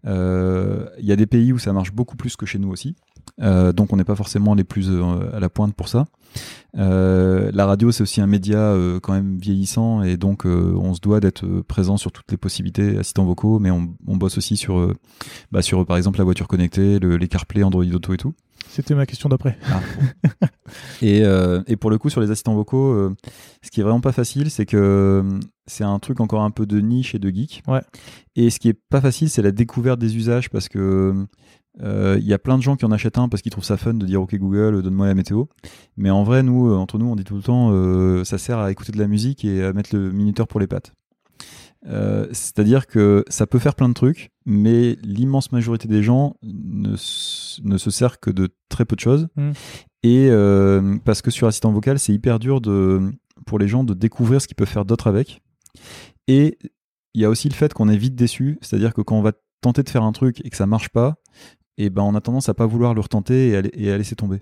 S2: Il y a des pays où ça marche beaucoup plus que chez nous aussi. donc on n'est pas forcément les plus à la pointe pour ça. la radio c'est aussi un média quand même vieillissant et donc on se doit d'être présent sur toutes les possibilités assistants vocaux, mais on, bosse aussi sur, bah, sur par exemple la voiture connectée, le, les CarPlay, Android Auto et tout.
S1: C'était ma question d'après. Ah.
S2: et, euh, et, pour le coup, sur les assistants vocaux, euh, ce qui est vraiment pas facile, c'est que euh, c'est un truc encore un peu de niche et de geek.
S1: Ouais.
S2: Et ce qui est pas facile, c'est la découverte des usages parce que il y a plein de gens qui en achètent un parce qu'ils trouvent ça fun de dire OK Google, donne-moi la météo. Mais en vrai, nous, entre nous, on dit tout le temps, ça sert à écouter de la musique et à mettre le minuteur pour les pattes. Euh, c'est-à-dire que ça peut faire plein de trucs, mais l'immense majorité des gens ne, ne, se sert que de très peu de choses. Mm. Et euh, parce que sur assistant vocal, c'est hyper dur de, pour les gens de découvrir ce qu'ils peuvent faire d'autre avec. Et il y a aussi le fait qu'on est vite déçu, c'est-à-dire que quand on va tenter de faire un truc et que ça marche pas, et eh ben on a tendance à pas vouloir le retenter et à, laisser tomber.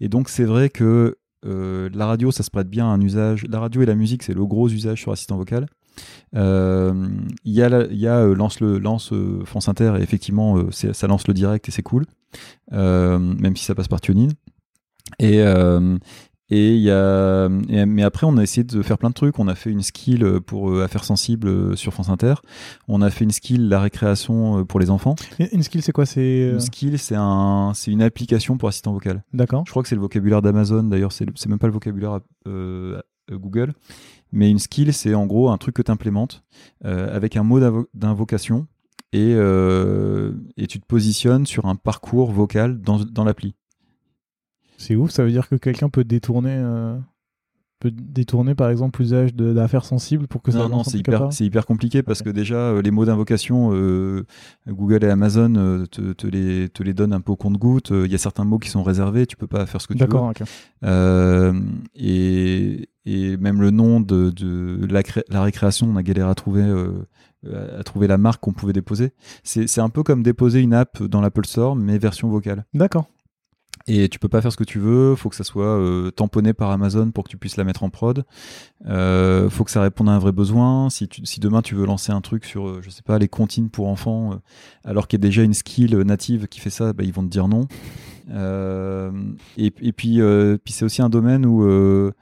S2: Et donc c'est vrai que euh, la radio, ça se prête bien à un usage. La radio et la musique, c'est le gros usage sur assistant vocal. Euh, Il y a, la- y a euh, lance le lance euh, France Inter et effectivement ça lance le direct et c'est cool, même si ça passe par TuneIn. Et et il y a mais après on a essayé de faire plein de trucs. On a fait une skill pour affaires sensibles sur France Inter. On a fait une skill la récréation pour les enfants.
S1: Et Une skill, c'est quoi? C'est
S2: Une skill c'est un c'est une application pour assistant vocal.
S1: d'accord.
S2: Je crois que c'est le vocabulaire d'Amazon, d'ailleurs, c'est c'est même pas le vocabulaire euh, Google. Mais une skill, c'est en gros un truc que tu implémentes avec un mot d'invo- d'invocation et, euh, et tu te positionnes sur un parcours vocal dans, dans l'appli.
S1: C'est ouf. Ça veut dire que quelqu'un peut détourner, euh, peut détourner par exemple l'usage d'affaires sensibles pour que ça
S2: Non, c'est hyper, c'est hyper compliqué parce que déjà, euh, les mots d'invocation, euh, Google et Amazon euh, te, te les, te les donnent un peu au compte-goutte. Il y a certains mots qui sont réservés, tu peux pas faire ce que tu veux.
S1: D'accord.
S2: et, et même le nom de, de la, la récréation, on a galéré à trouver, à trouver la marque qu'on pouvait déposer. C'est un peu comme déposer une app dans l'Apple Store, mais version vocale.
S1: D'accord.
S2: Et tu peux pas faire ce que tu veux, faut que ça soit euh, tamponné par Amazon pour que tu puisses la mettre en prod. Euh, faut que ça réponde à un vrai besoin. Si, demain tu veux lancer un truc sur, euh, je sais pas, les comptines pour enfants, euh, alors qu'il y a déjà une skill native qui fait ça, bah, ils vont te dire non. Et, puis, c'est aussi un domaine où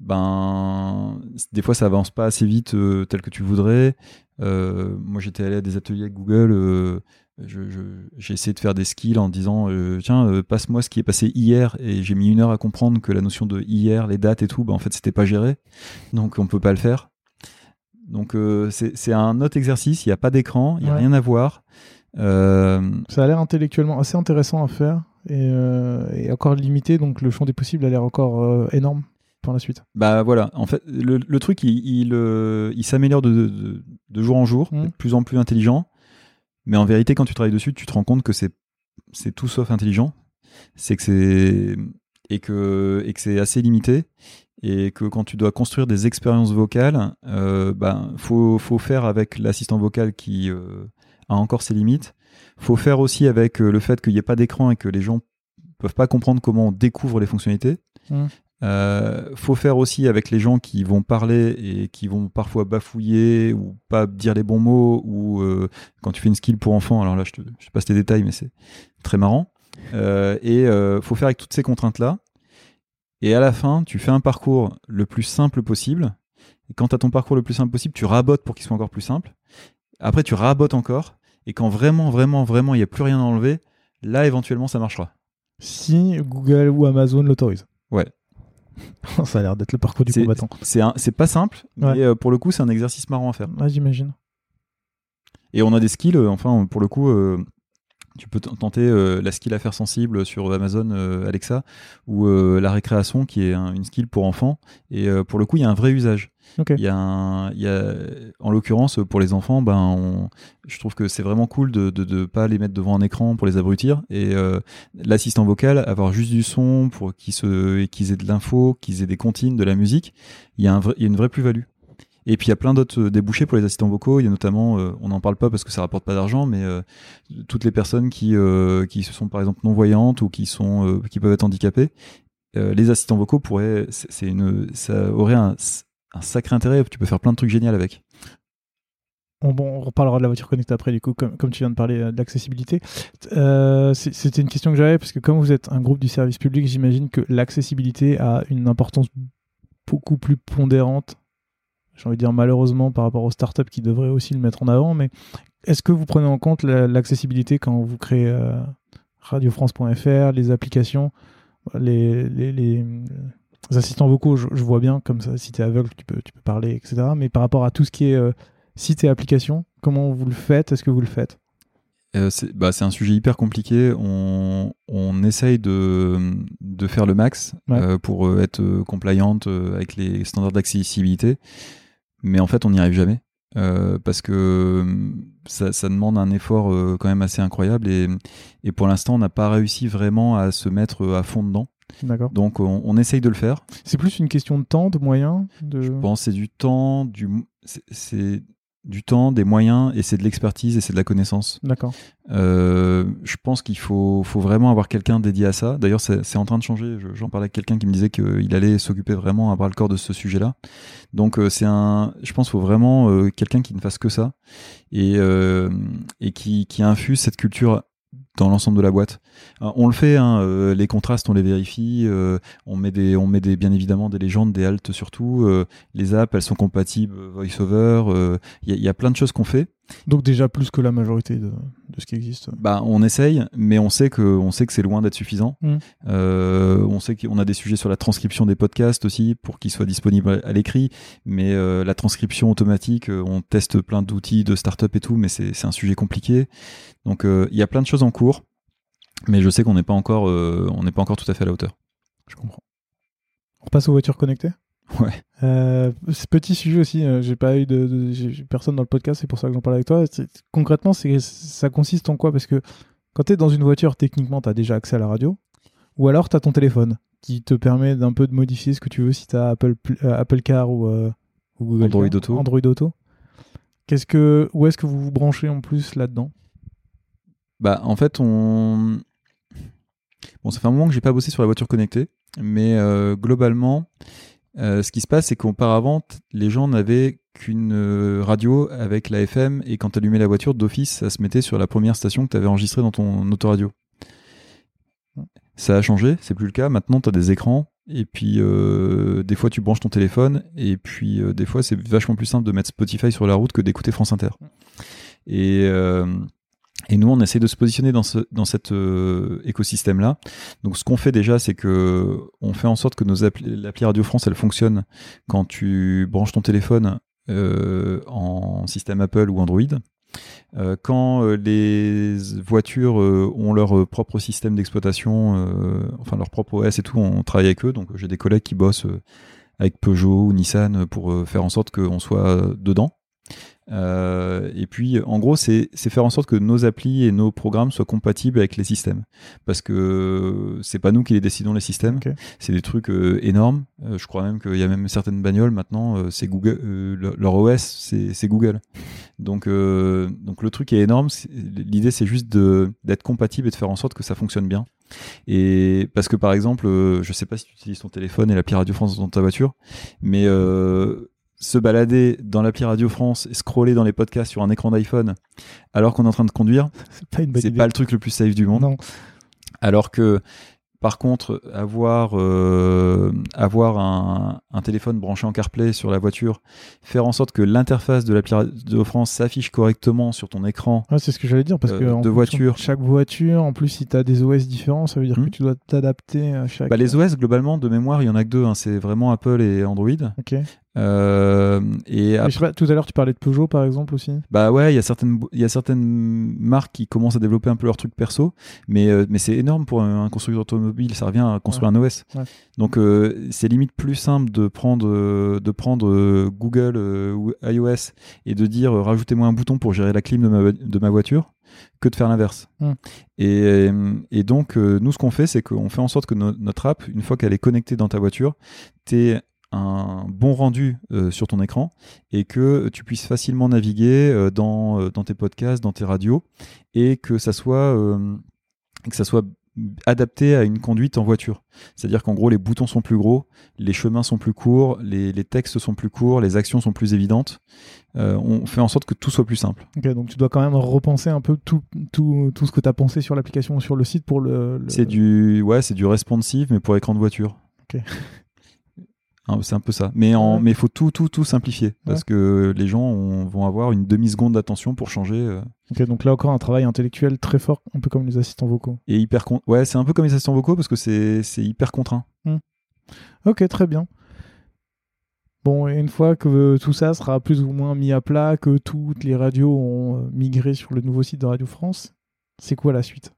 S2: ben des fois ça avance pas assez vite tel que tu voudrais. Moi j'étais allé à des ateliers avec Google. Je- je- j'ai essayé de faire des skills en disant euh, tiens euh, passe-moi ce qui est passé hier. Et j'ai mis une heure à comprendre que la notion de hier les dates et tout bah, en fait c'était pas géré. Donc on peut pas le faire. Donc euh, c'est c'est un autre exercice. Il y a pas d'écran. Il y a
S1: Ouais.
S2: rien à voir.
S1: Ça a l'air intellectuellement assez intéressant à faire et, et encore limité, donc le champ des possibles a l'air encore énorme par la suite.
S2: Bah voilà, en fait, le, le truc, il, il, il s'améliore de, de, de jour en jour,
S1: Mhm.
S2: de plus en plus intelligent. Mais en vérité, quand tu travailles dessus, tu te rends compte que c'est tout sauf intelligent. C'est que c'est et que et c'est assez limité et que quand tu dois construire des expériences vocales, euh, bah, faut faire avec l'assistant vocal qui euh, a encore ses limites. Faut faire aussi avec euh, le fait qu'il n'y ait pas d'écran et que les gens peuvent pas comprendre comment on découvre les fonctionnalités.
S1: Mhm.
S2: Euh, faut faire aussi avec les gens qui vont parler et qui vont parfois bafouiller ou pas dire les bons mots ou euh, quand tu fais une skill pour enfants, alors là je te, je te passe les détails mais c'est très marrant. Euh, et euh, faut faire avec toutes ces contraintes là. Et à la fin, tu fais un parcours le plus simple possible. Et quand tu as ton parcours le plus simple possible, tu rabotes pour qu'il soit encore plus simple. Après, tu rabotes encore. Et quand vraiment, vraiment, vraiment, il n'y a plus rien à enlever, là, éventuellement, ça marchera.
S1: Si Google ou Amazon l'autorisent.
S2: Ouais.
S1: Ça a l'air d'être le parcours du combattant.
S2: C'est pas simple,
S1: Ouais.
S2: mais euh, pour le coup, c'est un exercice marrant à faire.
S1: J'imagine.
S2: Et on a des skills, euh, enfin, pour le coup, euh, tu peux tenter euh, la skill affaires sensibles sur Amazon euh, Alexa ou euh, la récréation qui est un- une skill pour enfants. Et pour le coup, il y a un vrai usage. Il y a un, il y a, en l'occurrence, pour les enfants, ben, on- je trouve que c'est vraiment cool de, de, de pas les mettre devant un écran pour les abrutir. Et l'assistant vocal, avoir juste du son pour qu'ils aient de l'info, qu'ils aient des comptines, de la musique, il y a, un vrai, il y a une vraie plus-value. Et puis il y a plein d'autres euh, débouchés pour les assistants vocaux. Il y a notamment, euh, on n'en parle pas parce que ça rapporte pas d'argent, mais euh, toutes les personnes qui qui sont par exemple non voyantes ou qui sont qui peuvent être handicapées, les assistants vocaux pourraient, c'est une, ça aurait un, sacré intérêt. Tu peux faire plein de trucs géniaux avec.
S1: On, bon, on reparlera de la voiture connectée après, du coup, comme, tu viens de parler euh, de l'accessibilité. C'était une question que j'avais, parce que comme vous êtes un groupe du service public, j'imagine que l'accessibilité a une importance beaucoup plus pondérante, j'ai envie de dire malheureusement, par rapport aux startups qui devraient aussi le mettre en avant. Mais est-ce que vous prenez en compte la- l'accessibilité quand vous créez euh, radiofrance.fr, les applications, les, les, les- les assistants vocaux, je, je vois bien, comme ça, si tu es aveugle, tu peux, tu peux parler, etc. Mais par rapport à tout ce qui est euh, site et application, comment vous le faites? Est-ce que vous le faites?
S2: Euh, c'est bah, c'est un sujet hyper compliqué. On, on essaye de, de faire le max
S1: Ouais.
S2: euh, pour euh, être compliant euh, avec les standards d'accessibilité, mais en fait, on n'y arrive jamais. Euh, parce que euh, ça, ça demande un effort euh, quand même assez incroyable et, et pour l'instant on n'a pas réussi vraiment à se mettre à fond dedans
S1: D'accord.
S2: donc on, on essaye de le faire
S1: C'est plus une question de temps, de moyens de...
S2: je pense c'est du temps du c'est du temps, des moyens, et c'est de l'expertise et c'est de la connaissance.
S1: D'accord.
S2: Euh, je pense qu'il faut, faut vraiment avoir quelqu'un dédié à ça. D'ailleurs, c'est en train de changer. Je- J'en parlais avec quelqu'un qui me disait qu'il allait s'occuper vraiment à bras le corps de ce sujet-là. Donc, euh, c'est un, je pense, qu'il faut vraiment euh, quelqu'un qui ne fasse que ça et, euh, et qui, qui infuse cette culture dans l'ensemble de la boîte. Alors, on le fait, hein, euh, les contrastes, on les vérifie, euh, on met des, on met des, bien évidemment des légendes, des halts surtout. euh, les apps, elles sont compatibles euh, VoiceOver. euh, il y a plein de choses qu'on fait.
S1: Donc déjà plus que la majorité de, de ce qui existe.
S2: Bah, on essaye, mais on sait que, on sait que c'est loin d'être suffisant.
S1: Mm.
S2: Euh, on sait qu'on a des sujets sur la transcription des podcasts aussi pour qu'ils soient disponibles à l'écrit, mais euh, la transcription automatique, euh, on teste plein d'outils de start-up et tout, mais c'est un sujet compliqué. Donc euh, il y a plein de choses en cours, mais je sais qu'on n'est pas encore, on n'est pas encore tout à fait à la hauteur.
S1: Je comprends. On repasse aux voitures connectées?
S2: Ouais.
S1: Euh, petit sujet aussi, euh, j'ai pas eu de, de- j'ai j'ai personne dans le podcast, c'est pour ça que j'en parle avec toi. Concrètement, c'est ça consiste en quoi? Parce que quand tu es dans une voiture, techniquement, tu as déjà accès à la radio, ou alors tu as ton téléphone qui te permet d'un peu de modifier ce que tu veux si tu as Apple, Pl- euh, Apple Car ou, euh, ou Google
S2: Android
S1: Car.
S2: Auto.
S1: Android Auto. Qu'est-ce que, où est-ce que vous vous branchez en plus là-dedans?
S2: Bah, en fait, on. Bon, ça fait un moment que j'ai pas bossé sur la voiture connectée, mais globalement, euh, ce qui se passe, c'est qu'auparavant, les gens n'avaient qu'une euh, radio avec la FM, et quand tu allumais la voiture, d'office, ça se mettait sur la première station que tu avais enregistrée dans ton autoradio. Ça a changé, c'est plus le cas. Maintenant, tu as des écrans, et puis euh, des fois, tu branches ton téléphone, et puis des fois, c'est vachement plus simple de mettre Spotify sur la route que d'écouter France Inter. Et nous, on essaie de se positionner dans, ce, dans cet euh, écosystème-là. Donc, ce qu'on fait déjà, c'est que on fait en sorte que nos appli, l'appli Radio France, elle fonctionne quand tu branches ton téléphone euh, en système Apple ou Android. Euh, quand euh, les voitures euh, ont leur propre système d'exploitation, enfin leur propre OS et tout, on travaille avec eux. Donc, j'ai des collègues qui bossent avec Peugeot ou Nissan pour faire en sorte qu'on soit dedans. Euh, et puis, en gros, c'est faire en sorte que nos applis et nos programmes soient compatibles avec les systèmes. Parce que c'est pas nous qui les décidons, les systèmes. C'est des trucs euh, énormes. Euh, je crois même qu'il y a même certaines bagnoles maintenant, c'est Google, leur- OS, c'est Google. Donc, donc le truc est énorme. L'idée, c'est juste d'être compatible et de faire en sorte que ça fonctionne bien. Et parce que par exemple, je sais pas si tu utilises ton téléphone et l'appli Radio France dans ta voiture, mais euh, se balader dans l'appli Radio France et scroller dans les podcasts sur un écran d'iPhone alors qu'on est en train de conduire,
S1: C'est pas une bonne
S2: c'est
S1: idée.
S2: pas le truc le plus safe du monde.
S1: Non.
S2: Alors que, par contre, avoir, euh, avoir un, un téléphone branché en CarPlay sur la voiture, faire en sorte que l'interface de l'appli Radio France s'affiche correctement sur ton écran,
S1: Ouais, c'est ce que j'allais dire parce
S2: Euh,
S1: que
S2: de voiture.
S1: chaque voiture, en plus si tu as des OS différents, ça veut dire
S2: Hmm.
S1: que tu dois t'adapter à chaque.
S2: bah, les OS, globalement, de mémoire, il y en a que deux. hein. c'est vraiment Apple et Android.
S1: Ok.
S2: Euh, et après,
S1: je sais pas, tout à l'heure tu parlais de Peugeot par exemple aussi.
S2: Bah ouais, il y a certaines il y a certaines marques qui commencent à développer un peu leur truc perso, mais euh, mais c'est énorme pour un, un constructeur automobile, ça revient à construire un OS.
S1: Ouais.
S2: Donc euh, c'est limite plus simple de prendre de prendre euh, Google euh, ou iOS et de dire rajoutez-moi un bouton pour gérer la clim de ma de ma voiture que de faire l'inverse.
S1: Mm.
S2: Et, et donc euh, nous ce qu'on fait c'est qu'on fait en sorte que no- notre app une fois qu'elle est connectée dans ta voiture, t'aies un bon rendu euh, sur ton écran et que tu puisses facilement naviguer euh, dans, euh, dans tes podcasts, dans tes radios, et que ça soit, euh, que ça soit adapté à une conduite en voiture. C'est-à-dire qu'en gros, les boutons sont plus gros, les chemins sont plus courts, les, les textes sont plus courts, les actions sont plus évidentes. On fait en sorte que tout soit plus simple.
S1: Ok, donc tu dois quand même repenser un peu tout, tout, tout ce que tu as pensé sur l'application ou sur le site pour le. le-
S2: C'est du, ouais, c'est du responsive, mais pour écran de voiture.
S1: Ok.
S2: Hein, C'est un peu ça. Mais il faut tout, tout, tout simplifier parce que les gens ont- vont avoir une demi seconde d'attention pour changer. euh,
S1: Ok, donc là encore un travail intellectuel très fort, un peu comme les assistants vocaux.
S2: et hyper con- ouais c'est un peu comme les assistants vocaux parce que c'est hyper contraint
S1: Ok, très bien. Bon, et une fois que tout ça sera plus ou moins mis à plat, que toutes les radios ont euh, migré sur le nouveau site de Radio France, c'est quoi la suite?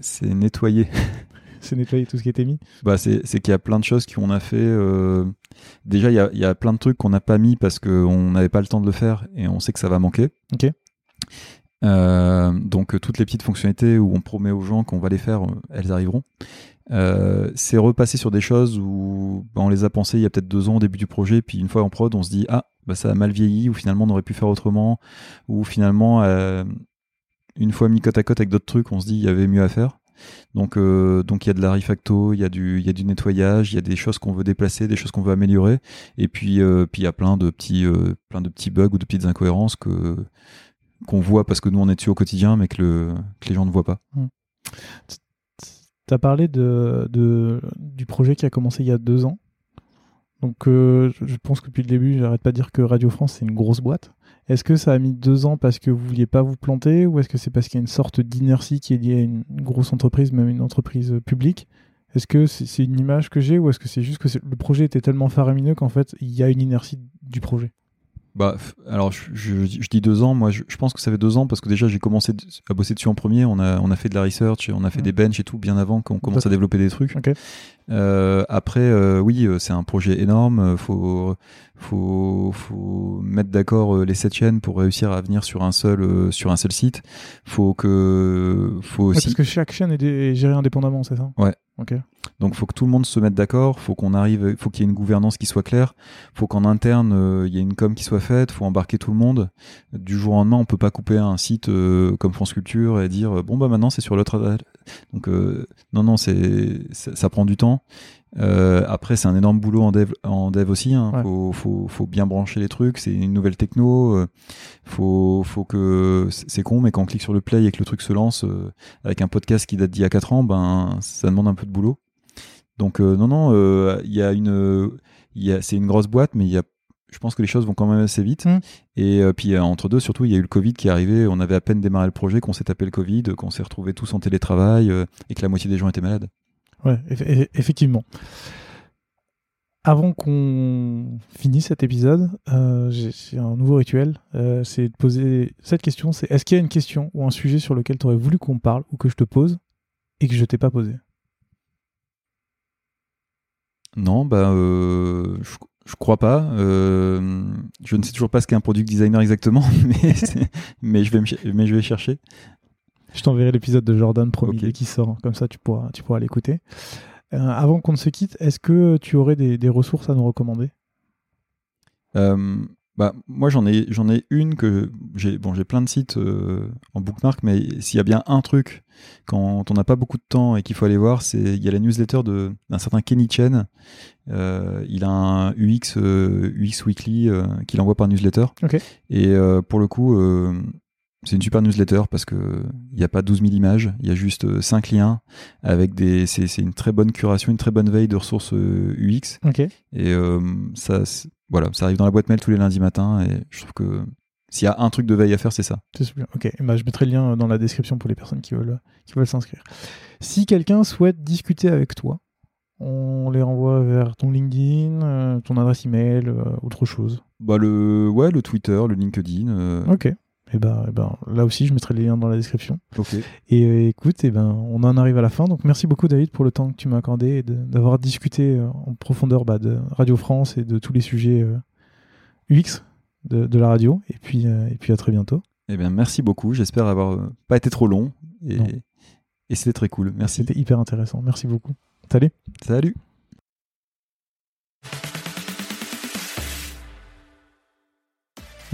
S2: C'est nettoyé
S1: C'est nettoyer tout ce qui était mis
S2: bah c'est c'est qu'il y a plein de choses qu'on a fait euh, déjà il y a, il y a plein de trucs qu'on n'a pas mis parce qu'on n'avait pas le temps de le faire et on sait que ça va manquer
S1: Ok.
S2: Euh, donc toutes les petites fonctionnalités où on promet aux gens qu'on va les faire euh, elles arriveront Euh, c'est repasser sur des choses où bah, on les a pensées il y a peut-être deux ans au début du projet puis une fois en prod on se dit ah bah, ça a mal vieilli, ou finalement on aurait pu faire autrement, ou finalement, une fois mis côte à côte avec d'autres trucs, on se dit il y avait mieux à faire. Donc, donc il y a de la refacto, il y a du, il y a du nettoyage, il y a des choses qu'on veut déplacer, des choses qu'on veut améliorer, et puis, puis il y a plein de petits, plein de petits bugs ou de petites incohérences que qu'on voit parce que nous on est dessus au quotidien, mais que, le, que les gens ne voient pas. Mmh.
S1: Tu as parlé de, de, du projet qui a commencé il y a deux ans. Donc euh, je pense que depuis le début, j'arrête pas de dire que Radio France c'est une grosse boîte. Est-ce que ça a mis deux ans parce que vous vouliez pas vous planter ou est-ce que c'est parce qu'il y a une sorte d'inertie qui est liée à une grosse entreprise, même une entreprise publique? Est-ce que c'est une image que j'ai ou est-ce que c'est juste que le projet était tellement faramineux qu'en fait il y a une inertie du projet?
S2: Bah, alors je, je, dis deux ans, moi je, je, pense que ça fait deux ans parce que déjà j'ai commencé à bosser dessus en premier, on a, on a fait de la research, on a fait des benches et tout bien avant qu'on commence à développer des trucs. Euh, après, euh, oui, euh, c'est un projet énorme, faut, faut, faut mettre d'accord les sept chaînes pour réussir à venir sur un seul, sur un seul site. Faut que, faut aussi.
S1: parce que chaque chaîne est, gérée indépendamment, c'est ça?
S2: Ouais. Ok. Donc faut que tout le monde se mette d'accord, faut qu'on arrive, faut qu'il y ait une gouvernance qui soit claire, faut qu'en interne euh, il y ait une com qui soit faite, faut embarquer tout le monde. Du jour au lendemain, on peut pas couper un site euh, comme France Culture et dire bon bah maintenant c'est sur l'autre. Donc euh, non non c'est ça, prend du temps. Après c'est un énorme boulot en dev en dev aussi. Hein. Faut, faut, faut bien brancher les trucs. C'est une nouvelle techno. faut faut que c'est con mais quand on clique sur le play et que le truc se lance avec un podcast qui date d'il y a 4 ans, ben ça demande un peu de boulot. Donc euh, non, non, euh, il y a une, c'est une grosse boîte, mais il y a je pense que les choses vont quand même assez vite. Mmh. Et euh, puis entre deux, surtout, il y a eu le Covid qui est arrivé. On avait à peine démarré le projet, qu'on s'est tapé le Covid, qu'on s'est retrouvés tous en télétravail et que la moitié des gens étaient malades.
S1: Ouais, effectivement. Avant qu'on finisse cet épisode, j'ai un nouveau rituel. c'est de poser cette question. C'est est-ce qu'il y a une question ou un sujet sur lequel tu aurais voulu qu'on parle ou que je te pose et que je t'ai pas posé?
S2: Non, bah, euh, je, crois pas. Euh, je ne sais toujours pas ce qu'est un product designer exactement, mais, je, vais mais je vais chercher.
S1: Je t'enverrai l'épisode de Jordan promis qui sort, comme ça tu pourras, tu pourras l'écouter. Euh, avant qu'on ne se quitte, est-ce que tu aurais des, des ressources à nous recommander?
S2: Bah, moi, j'en ai, j'en ai une que j'ai. Bon, j'ai plein de sites euh, en bookmark, mais s'il y a bien un truc quand on n'a pas beaucoup de temps et qu'il faut aller voir, c'est il y a la newsletter de d'un certain Kenny Chen. Euh, il a un UX euh, UX Weekly qu'il envoie par newsletter. Et pour le coup, c'est une super newsletter parce que il n'y a pas 12 000 images, il y a juste 5 liens avec des. C'est une très bonne curation, une très bonne veille de ressources UX. Et ça, voilà, ça arrive dans la boîte mail tous les lundis matins et je trouve que s'il y a un truc de veille à faire, c'est ça.
S1: C'est super. Ok, bah, je mettrai le lien dans la description pour les personnes qui veulent, qui veulent s'inscrire. Si quelqu'un souhaite discuter avec toi, on les renvoie vers ton LinkedIn, euh, ton adresse email, euh, autre chose.
S2: Bah le ouais, le Twitter, le LinkedIn. Euh.
S1: Ok. Et ben, et ben, là aussi, je mettrai les liens dans la description. Et écoute, et ben, on en arrive à la fin. Donc, merci beaucoup, David, pour le temps que tu m'as accordé et d'avoir discuté en profondeur bah, de Radio France et de tous les sujets UX de, la radio. Et puis, euh, et puis à très bientôt.
S2: Eh bien, merci beaucoup. J'espère avoir euh, pas été trop long. Et, et c'était très cool. Merci.
S1: C'était hyper intéressant. Merci beaucoup. Salut.
S2: Salut.